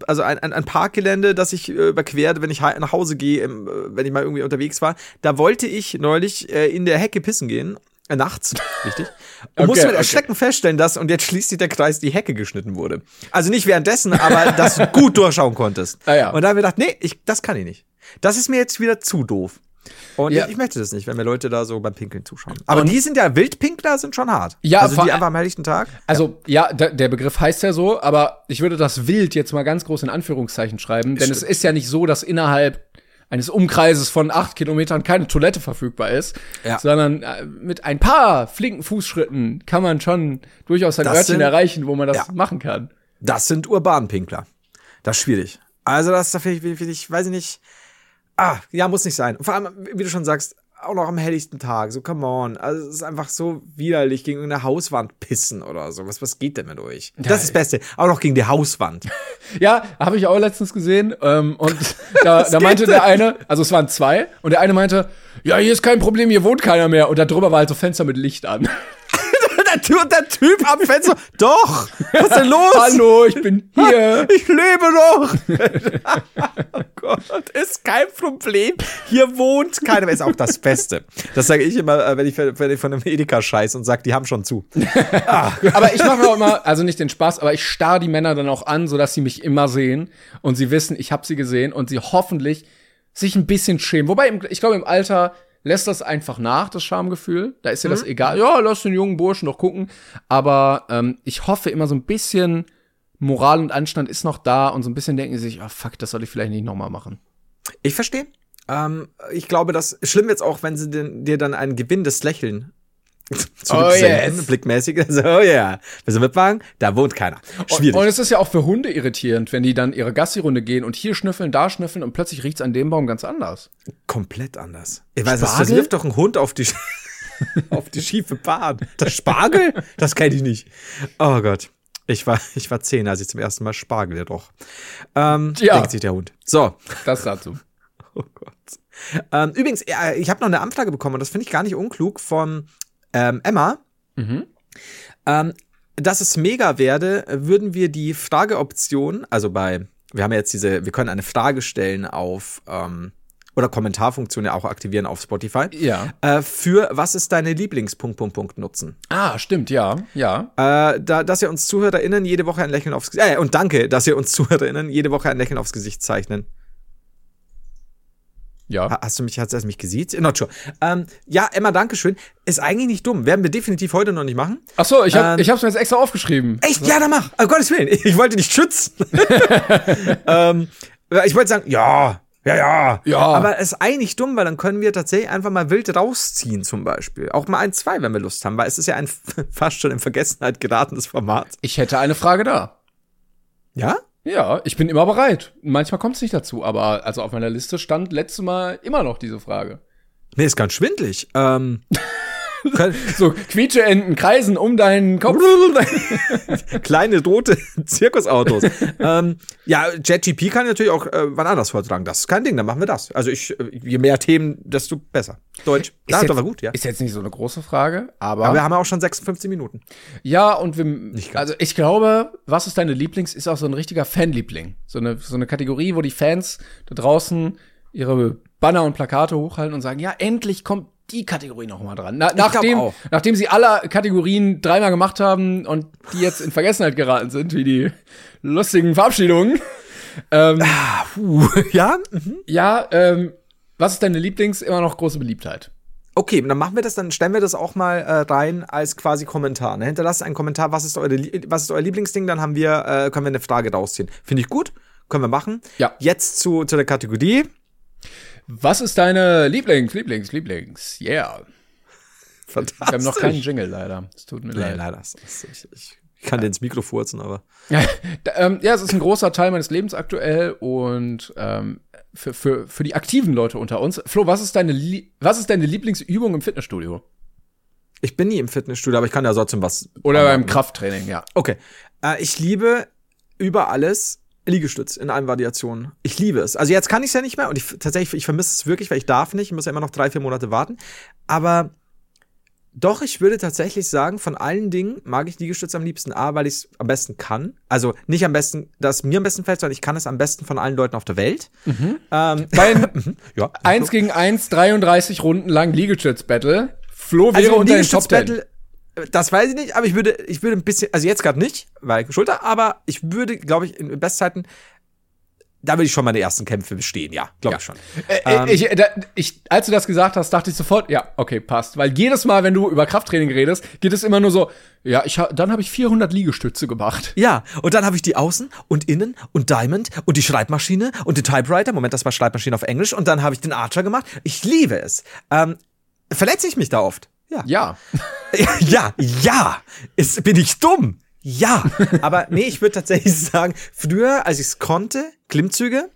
also ein, ein, ein Parkgelände, das ich äh, überquerte, wenn ich nach Hause gehe, wenn ich mal irgendwie unterwegs war, da wollte ich neulich äh, in der Hecke pissen gehen. äh, nachts, richtig. Und Okay, musste mit okay. Erschrecken feststellen, dass, und jetzt schließt sich der Kreis, die Hecke geschnitten wurde. Also nicht währenddessen, aber dass du gut durchschauen konntest. Ah, ja. Und da haben wir gedacht, nee, ich, das kann ich nicht. Das ist mir jetzt wieder zu doof. Und Ja. ich, möchte das nicht, wenn mir Leute da so beim Pinkeln zuschauen. Aber Und- die sind ja, Wildpinkler sind schon hart. Ja, also die einfach am helllichten Tag. Also, ja, der, der Begriff heißt ja so, aber ich würde das wild jetzt mal ganz groß in Anführungszeichen schreiben, denn es ist ja nicht so, dass innerhalb eines Umkreises von acht Kilometern keine Toilette verfügbar ist, Ja. sondern äh, mit ein paar flinken Fußschritten kann man schon durchaus ein Das Örtchen sind- erreichen, wo man das Ja. machen kann. Das sind Urbanpinkler. Das ist schwierig. Also das da finde ich, ich, weiß ich nicht. Ah, ja, muss nicht sein. Und vor allem, wie du schon sagst, auch noch am helllichten Tag. So, come on. Also es ist einfach so widerlich gegen irgendeine Hauswand pissen oder so. Was, was geht denn mit euch? Das ist das Beste. Auch noch gegen die Hauswand. Ja, habe ich auch letztens gesehen. Ähm, und da, da meinte denn? der eine, also es waren zwei, und der eine meinte, ja, hier ist kein Problem, hier wohnt keiner mehr. Und da drüber war halt so Fenster mit Licht an. Der, Typ, der Typ am Fenster. Doch! Was ist denn los? Hallo, ich bin hier. Ich lebe noch! oh Gott, ist kein Problem. Hier wohnt keiner. Ist auch das Beste. Das sage ich immer, äh, wenn ich, wenn ich von einem Edeka scheiß und sage, die haben schon zu. aber ich mache mir auch immer, also nicht den Spaß, aber ich starr die Männer dann auch an, sodass sie mich immer sehen und sie wissen, ich habe sie gesehen und sie hoffentlich sich ein bisschen schämen. Wobei, ich glaube, im Alter lässt das einfach nach, das Schamgefühl. Da ist dir das egal. Ja, lass den jungen Burschen doch gucken. Aber ähm, ich hoffe immer so ein bisschen Moral und Anstand ist noch da und so ein bisschen denken sie sich, ah fuck, das soll ich vielleicht nicht nochmal machen. Ich verstehe. Ähm, ich glaube, das schlimm jetzt auch, wenn sie den, dir dann ein gewinnendes Lächeln zurücksenden, yes. blickmäßig. Also, oh ja, wir sind mitwagen, da wohnt keiner. Schwierig. Und, und es ist ja auch für Hunde irritierend, wenn die dann ihre Gassi-Runde gehen und hier schnüffeln, da schnüffeln und plötzlich riecht's an dem Baum ganz anders. Komplett anders. Ich weiß, das, das Spargel? wirft doch ein Hund auf die, auf die schiefe Bahn. Das Spargel? Das kenne ich nicht. Oh Gott. Ich war, ich war zehn, als ich zum ersten Mal Spargel ja doch. Ähm, Ja. Denkt sich der Hund. So. Das dazu. Oh Gott. Ähm, übrigens, äh, ich habe noch eine Anfrage bekommen und das finde ich gar nicht unklug von ähm, Emma. Ähm, dass es mega werde, würden wir die Frageoption, also bei, wir haben ja jetzt diese, wir können eine Frage stellen auf ähm, oder Kommentarfunktion ja auch aktivieren auf Spotify. Ja. Äh, für was ist deine Lieblings-Punkt, Punkt, Punkt nutzen? Ah, stimmt, ja, ja. Äh, da, dass ihr uns ZuhörerInnen jede Woche ein Lächeln aufs Gesicht, äh, und danke, dass ihr uns ZuhörerInnen jede Woche ein Lächeln aufs Gesicht zeichnen. Ja. Ha- Hast du mich, hast du mich gesiezt? Not sure. Ähm, ja, Emma, Dankeschön. Ist eigentlich nicht dumm. Werden wir definitiv heute noch nicht machen. Ach so, ich hab, Ähm, ich hab's mir jetzt extra aufgeschrieben. Echt? Ja, dann mach. Um Gottes Willen. Ich wollte dich schützen. ähm, ich wollte sagen, ja, ja, ja. Ja. Aber es ist eigentlich dumm, weil dann können wir tatsächlich einfach mal wild rausziehen, zum Beispiel. Auch mal ein, zwei, wenn wir Lust haben, weil es ist ja ein fast schon in Vergessenheit geratenes Format. Ich hätte eine Frage da. Ja? Ja, ich bin immer bereit. Manchmal kommt's nicht dazu, aber also auf meiner Liste stand letztes Mal immer noch diese Frage. Mir ist ganz schwindlig. Ähm, So, Quietscheenten kreisen um deinen Kopf. Kleine rote Zirkusautos. ähm, ja, JetGP kann natürlich auch äh, wann anders vortragen. Das ist kein Ding, dann machen wir das. Also ich, äh, je mehr Themen, desto besser. Deutsch. Jetzt, doch war gut, ja. Ist jetzt nicht so eine große Frage, aber, Aber wir haben ja auch schon 56 Minuten. ja, und wir, ganz. also ich glaube, was ist deine Lieblings, ist auch so ein richtiger Fanliebling. So eine, so eine Kategorie, wo die Fans da draußen ihre Banner und Plakate hochhalten und sagen, ja, endlich kommt die Kategorie noch mal dran. Na, nachdem, nachdem sie alle Kategorien dreimal gemacht haben und die jetzt in Vergessenheit geraten sind, wie die lustigen Verabschiedungen. ähm, Puh, ja? Mhm. ja, ähm, was ist deine Lieblings? Immer noch große Beliebtheit. Okay, dann machen wir das, dann stellen wir das auch mal äh, rein als quasi Kommentar. Ne? Hinterlasst einen Kommentar, was ist, eure, was ist euer Lieblingsding, dann haben wir, äh, können wir eine Frage rausziehen. Finde ich gut, können wir machen. Ja. Jetzt zu, zu der Kategorie. Was ist deine Lieblings, Lieblings, Lieblings? Yeah. Fantastisch. Wir haben noch keinen Jingle leider. Es tut mir Nee, leid. leider. Ich, ich kann dir ins Mikro furzen, aber. Ja, ähm, ja, es ist ein großer Teil meines Lebens aktuell und ähm, für, für, für die aktiven Leute unter uns. Flo, was ist deine, Lie was ist deine Lieblingsübung im Fitnessstudio? Ich bin nie im Fitnessstudio, aber ich kann ja trotzdem was. Oder beim. Krafttraining, ja. Okay. Äh, ich liebe über alles Liegestütz in allen Variationen. Ich liebe es. Also jetzt kann ich es ja nicht mehr und ich tatsächlich, ich vermisse es wirklich, weil ich darf nicht. Ich muss ja immer noch drei, vier Monate warten. Aber doch, ich würde tatsächlich sagen, von allen Dingen mag ich Liegestütz am liebsten. A, weil ich es am besten kann. Also nicht am besten, dass mir am besten fällt, sondern ich kann es am besten von allen Leuten auf der Welt. Mhm. Ähm, mhm. ja. 1 gegen eins, 33 Runden lang Liegestütz-Battle. Flo wäre also unter den Top 10. Das weiß ich nicht, aber ich würde, ich würde ein bisschen, also jetzt gerade nicht, weil Schulter, aber ich würde, glaube ich, in Bestzeiten, da würde ich schon meine ersten Kämpfe bestehen, ja, glaube ich schon. Äh, Ähm, ich, da, ich, als du das gesagt hast, dachte ich sofort, ja, okay, passt. Weil jedes Mal, wenn du über Krafttraining redest, geht es immer nur so, ja, ich, dann habe ich 400 Liegestütze gemacht. Ja, und dann habe ich die Außen und Innen und Diamond und die Schreibmaschine und den Typewriter. Moment, das war Schreibmaschine auf Englisch. Und dann habe ich den Archer gemacht. Ich liebe es. Ähm, verletze ich mich da oft? Ja. Ja. Ja, ja. Ist, bin ich dumm? Ja. Aber nee, ich würde tatsächlich sagen, früher, als ich es konnte, Klimmzüge,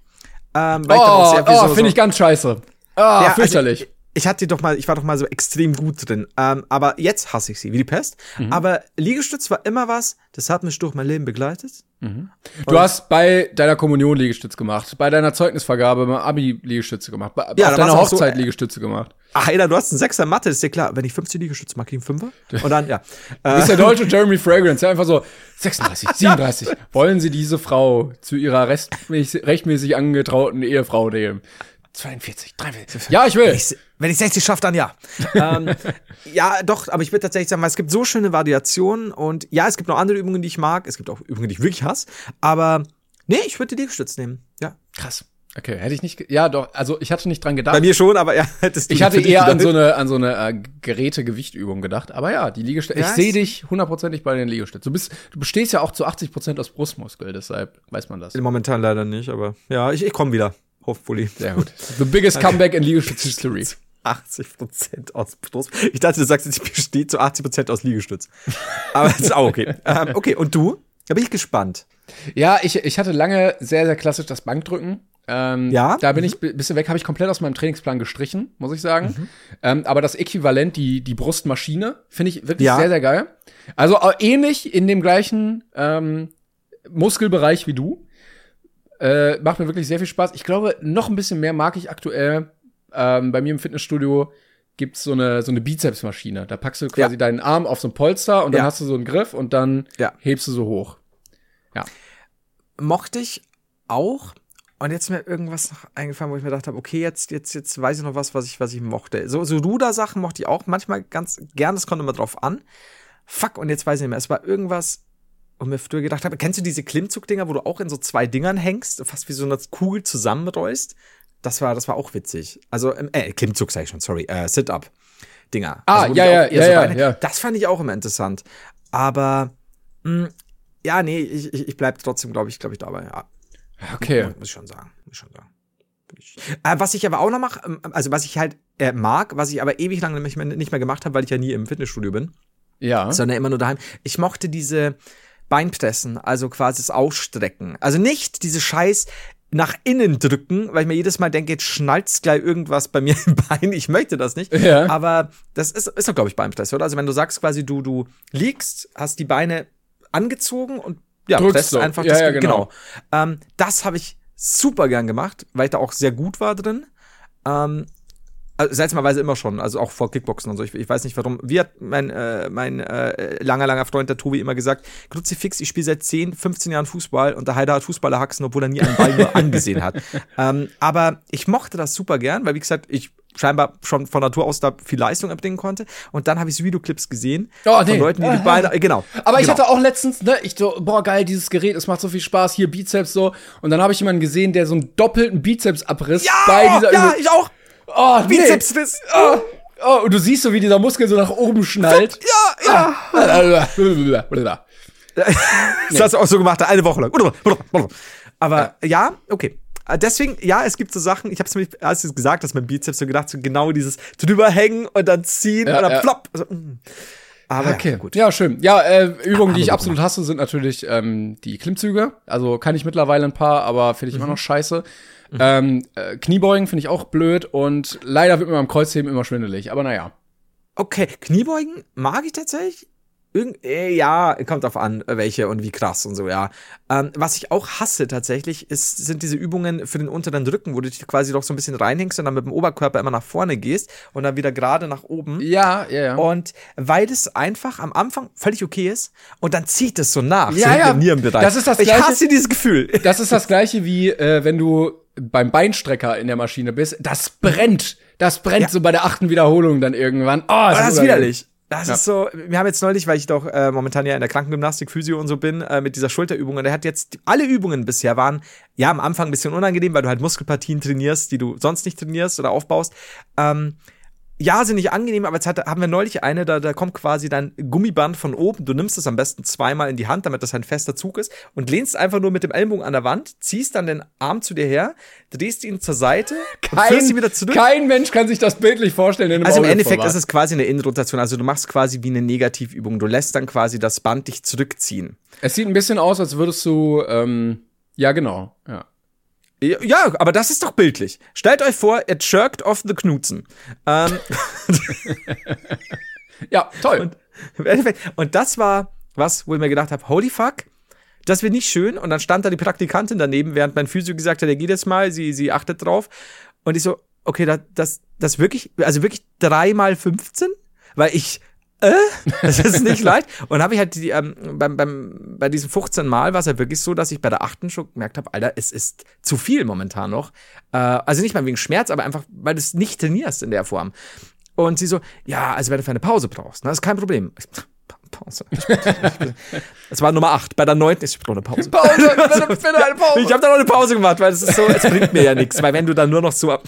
ähm, weil ich dann auch Oh, sehr viel oh so, so finde ich ganz scheiße. Ah, ja, fürchterlich. Also, ich hatte doch mal, ich war doch mal so extrem gut drin. Ähm, aber jetzt hasse ich sie, wie die Pest. Mhm. Aber Liegestütz war immer was, das hat mich durch mein Leben begleitet. du hast bei deiner Kommunion Liegestütze gemacht, bei deiner Zeugnisvergabe beim Abi Liegestütze gemacht, bei, Ja, deiner auch so, Hochzeit äh, Liegestütze gemacht. Ach, Alter, du hast einen Sechser Mathe, ist dir klar. Wenn ich 15 Liegestütze mache, krieg ich einen Fünfer. Und dann, ja. Du Äh, bist der deutsche Jeremy Fragrance, der einfach so 36, 37. Wollen Sie diese Frau zu ihrer rechtmäßig, rechtmäßig angetrauten Ehefrau nehmen? 42, 43. Ja, ich will. ich, wenn ich 60 schaffe, dann ja. ähm, ja, doch, aber ich würde tatsächlich sagen, weil es gibt so schöne Variationen und ja, es gibt noch andere Übungen, die ich mag. Es gibt auch Übungen, die ich wirklich hasse. Aber nee, ich würde die Liegestütze nehmen. Ja. Krass. Okay, hätte ich nicht. Ja, doch. Also ich hatte nicht dran gedacht. Bei mir schon, aber ja, hättest du ich hatte eher an so eine an so eine äh, Geräte-Gewichtübung gedacht. Aber ja, die Liegestütze. Ich sehe dich hundertprozentig bei den Liegestützen. Du bist, du bestehst ja auch zu 80 Prozent aus Brustmuskel, deshalb weiß man das. Momentan leider nicht, aber ja, ich, ich komme wieder. Hoffentlich. Sehr gut. The biggest comeback in Liegestütz History. 80% aus Brust. Ich dachte, du sagst, ich bestehe zu 80% aus Liegestütz. Aber das ist auch okay. ähm, okay, und du? Da bin ich gespannt. Ja, ich, ich hatte lange sehr, sehr klassisch das Bankdrücken. Ähm, Ja? Da bin ich ein bisschen weg, habe ich komplett aus meinem Trainingsplan gestrichen, muss ich sagen. Ähm, aber das Äquivalent, die, die Brustmaschine, finde ich wirklich Ja. sehr, sehr geil. Also auch ähnlich in dem gleichen ähm, Muskelbereich wie du. Äh, macht mir wirklich sehr viel Spaß. Ich glaube, noch ein bisschen mehr mag ich aktuell. Ähm, bei mir im Fitnessstudio gibt's so eine, so eine Bizepsmaschine. Da packst du quasi Ja. deinen Arm auf so ein Polster und dann Ja. hast du so einen Griff und dann Ja. hebst du so hoch. Mochte ich auch. Und jetzt ist mir irgendwas noch eingefallen, wo ich mir gedacht habe, okay, jetzt, jetzt, jetzt weiß ich noch was, was ich, was ich mochte. So, so Ruder-Sachen mochte ich auch manchmal ganz gern, das kommt immer drauf an. Fuck, und jetzt weiß ich nicht mehr. Es war irgendwas, wo mir früher gedacht habe, kennst du diese Klimmzugdinger, wo du auch in so zwei Dingern hängst, fast wie so eine Kugel zusammenrollst? Das war, das war auch witzig. Also, ähm, äh, Klimmzug sag ich schon, sorry, äh, Sit-Up-Dinger. Ah, also, ja, ja, auch eher ja, ja, ja. Das fand ich auch immer interessant. Aber, mh, ja, nee, ich, ich, ich bleib trotzdem, glaube ich, glaube ich, dabei, ja. Okay. Muss ich schon sagen. Muss ich schon sagen. Äh, was ich aber auch noch mache, ähm, also was ich halt äh, mag, was ich aber ewig lang nicht mehr, nicht mehr gemacht habe, weil ich ja nie im Fitnessstudio bin, Ja. sondern immer nur daheim. Ich mochte diese Beinpressen, also quasi das Ausstrecken. Also nicht diese Scheiß nach innen drücken, weil ich mir jedes Mal denke, jetzt schnallt's gleich irgendwas bei mir im Bein. Ich möchte das nicht. Ja. Aber das ist, ist doch, glaube ich, Beinpresse, oder? Also wenn du sagst quasi, du, du liegst, hast die Beine angezogen und ja, Drückst presst so. einfach Ja, das ja, genau. Ähm, das habe ich super gern gemacht, weil ich da auch sehr gut war drin. Ähm, also seltsamerweise immer schon, also auch vor Kickboxen und so. Ich, ich weiß nicht warum. Wie hat mein, äh, mein äh, langer, langer Freund, der Tobi, immer gesagt, Kruzifix, ich spiele seit 10, 15 Jahren Fußball und der Heider hat Fußballer haxen, obwohl er nie einen Ball nur angesehen hat. Ähm, aber ich mochte das super gern, weil wie gesagt, ich scheinbar schon von Natur aus da viel Leistung erbringen konnte. Und dann habe ich so Videoclips gesehen Oh, von nee. Leuten, die die Beine, äh, genau. Aber ich genau. hatte auch letztens, ne, ich so, boah, geil, dieses Gerät, es macht so viel Spaß, hier Bizeps so. Und dann habe ich jemanden gesehen, der so einen doppelten Bizeps-Abriss ja, bei dieser ja, Übung- ich auch. Oh, nee. Bizepsriss. Oh, oh, und du siehst so, wie dieser Muskel so nach oben schnallt. Ja, ja. ja. Das hast du auch so gemacht, eine Woche lang. Aber ja, okay. Äh, Deswegen, ja, es gibt so Sachen, ich habe es nämlich, als du es gesagt hast, mein Bizeps so gedacht, so genau dieses drüber hängen und dann ziehen Ja, und dann ja. plopp. Also, mm. Aber Okay, ja, gut. Ja, schön. Ja, äh, Übungen, die ich absolut hasse, sind natürlich ähm, die Klimmzüge. Also kann ich mittlerweile ein paar, aber finde ich Mhm. immer noch scheiße. Ähm, äh, Kniebeugen finde ich auch blöd und leider wird mir beim Kreuzheben immer schwindelig. Aber naja. Okay, Kniebeugen mag ich tatsächlich. Irgend, äh, ja, kommt drauf an, welche und wie krass und so, ja. Ähm, was ich auch hasse tatsächlich, ist, sind diese Übungen für den unteren Rücken, wo du dich quasi doch so ein bisschen reinhängst und dann mit dem Oberkörper immer nach vorne gehst und dann wieder gerade nach oben. Ja, ja, ja. Und weil es einfach am Anfang völlig okay ist und dann zieht es so nach, Ja, so ja. Nierenbereich. Das ist das Ich Gleiche- hasse dieses Gefühl. Das ist das gleiche wie, äh, wenn du beim Beinstrecker in der Maschine bist, das brennt. Das brennt Ja. so bei der achten Wiederholung dann irgendwann. Oh, Oh, das ist widerlich. Das Ja. ist so, wir haben jetzt neulich, weil ich doch äh, momentan ja in der Krankengymnastik, Physio und so bin, äh, mit dieser Schulterübung. Und der hat jetzt, alle Übungen bisher waren, ja, am Anfang ein bisschen unangenehm, weil du halt Muskelpartien trainierst, die du sonst nicht trainierst oder aufbaust. Ähm, ja, sind nicht angenehm, aber jetzt hat, haben wir neulich eine, da, da kommt quasi dein Gummiband von oben. Du nimmst es am besten zweimal in die Hand, damit das ein fester Zug ist und lehnst einfach nur mit dem Ellbogen an der Wand, ziehst dann den Arm zu dir her, drehst ihn zur Seite und führst ihn wieder zurück. kein Mensch kann sich das bildlich vorstellen. Also im. Endeffekt ist es quasi eine Innenrotation. Also du machst quasi wie eine Negativübung. Du lässt dann quasi das Band dich zurückziehen. Es sieht ein bisschen aus, als würdest du, ähm, ja genau, ja. Ja, aber das ist doch bildlich. Stellt euch vor, ihr jerkt off the Knutzen. Ähm, Ja, toll. Endeffekt. Und das war was, wo ich mir gedacht habe, holy fuck, das wird nicht schön. Und dann stand da die Praktikantin daneben, während mein Physio gesagt hat, er geht jetzt mal, sie, sie achtet drauf. Und ich so, okay, das, das, das wirklich, also wirklich drei mal 15? Weil ich, äh, das ist nicht leicht. Und habe ich halt die, ähm, beim, beim, bei diesen 15 Mal war es ja wirklich so, dass ich bei der achten schon gemerkt habe, Alter, es ist zu viel momentan noch. Äh, also nicht mal wegen Schmerz, aber einfach, weil du es nicht trainierst in der Form. Und sie so, ja, also wenn du für eine Pause brauchst, ne, ist kein Problem. Ich, pa- Pause. Es war Nummer 8. Bei der 9. ist ich eine Pause. Pause, bitte, bitte eine Pause. Ich habe da noch eine Pause gemacht, weil es ist so, es bringt mir ja nichts, weil wenn du dann nur noch so, ab-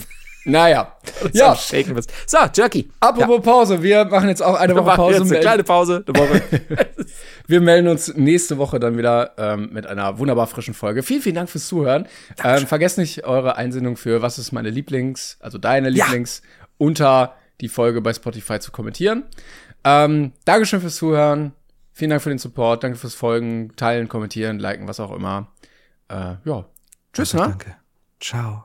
Naja. Ja, Shaken bist. So, Jerky. apropos Pause, wir machen jetzt auch eine Wir Woche Pause. jetzt eine kleine Pause, eine Woche. Wir melden uns nächste Woche dann wieder ähm, mit einer wunderbar frischen Folge. Vielen, vielen Dank fürs Zuhören. Ähm, vergesst nicht eure Einsendung für was ist meine Lieblings, also deine Ja. Lieblings, unter die Folge bei Spotify zu kommentieren. Ähm, Dankeschön fürs Zuhören. Vielen Dank für den Support. Danke fürs Folgen, teilen, kommentieren, liken, was auch immer. Äh, ja. Tschüss, ne? Danke. Ciao.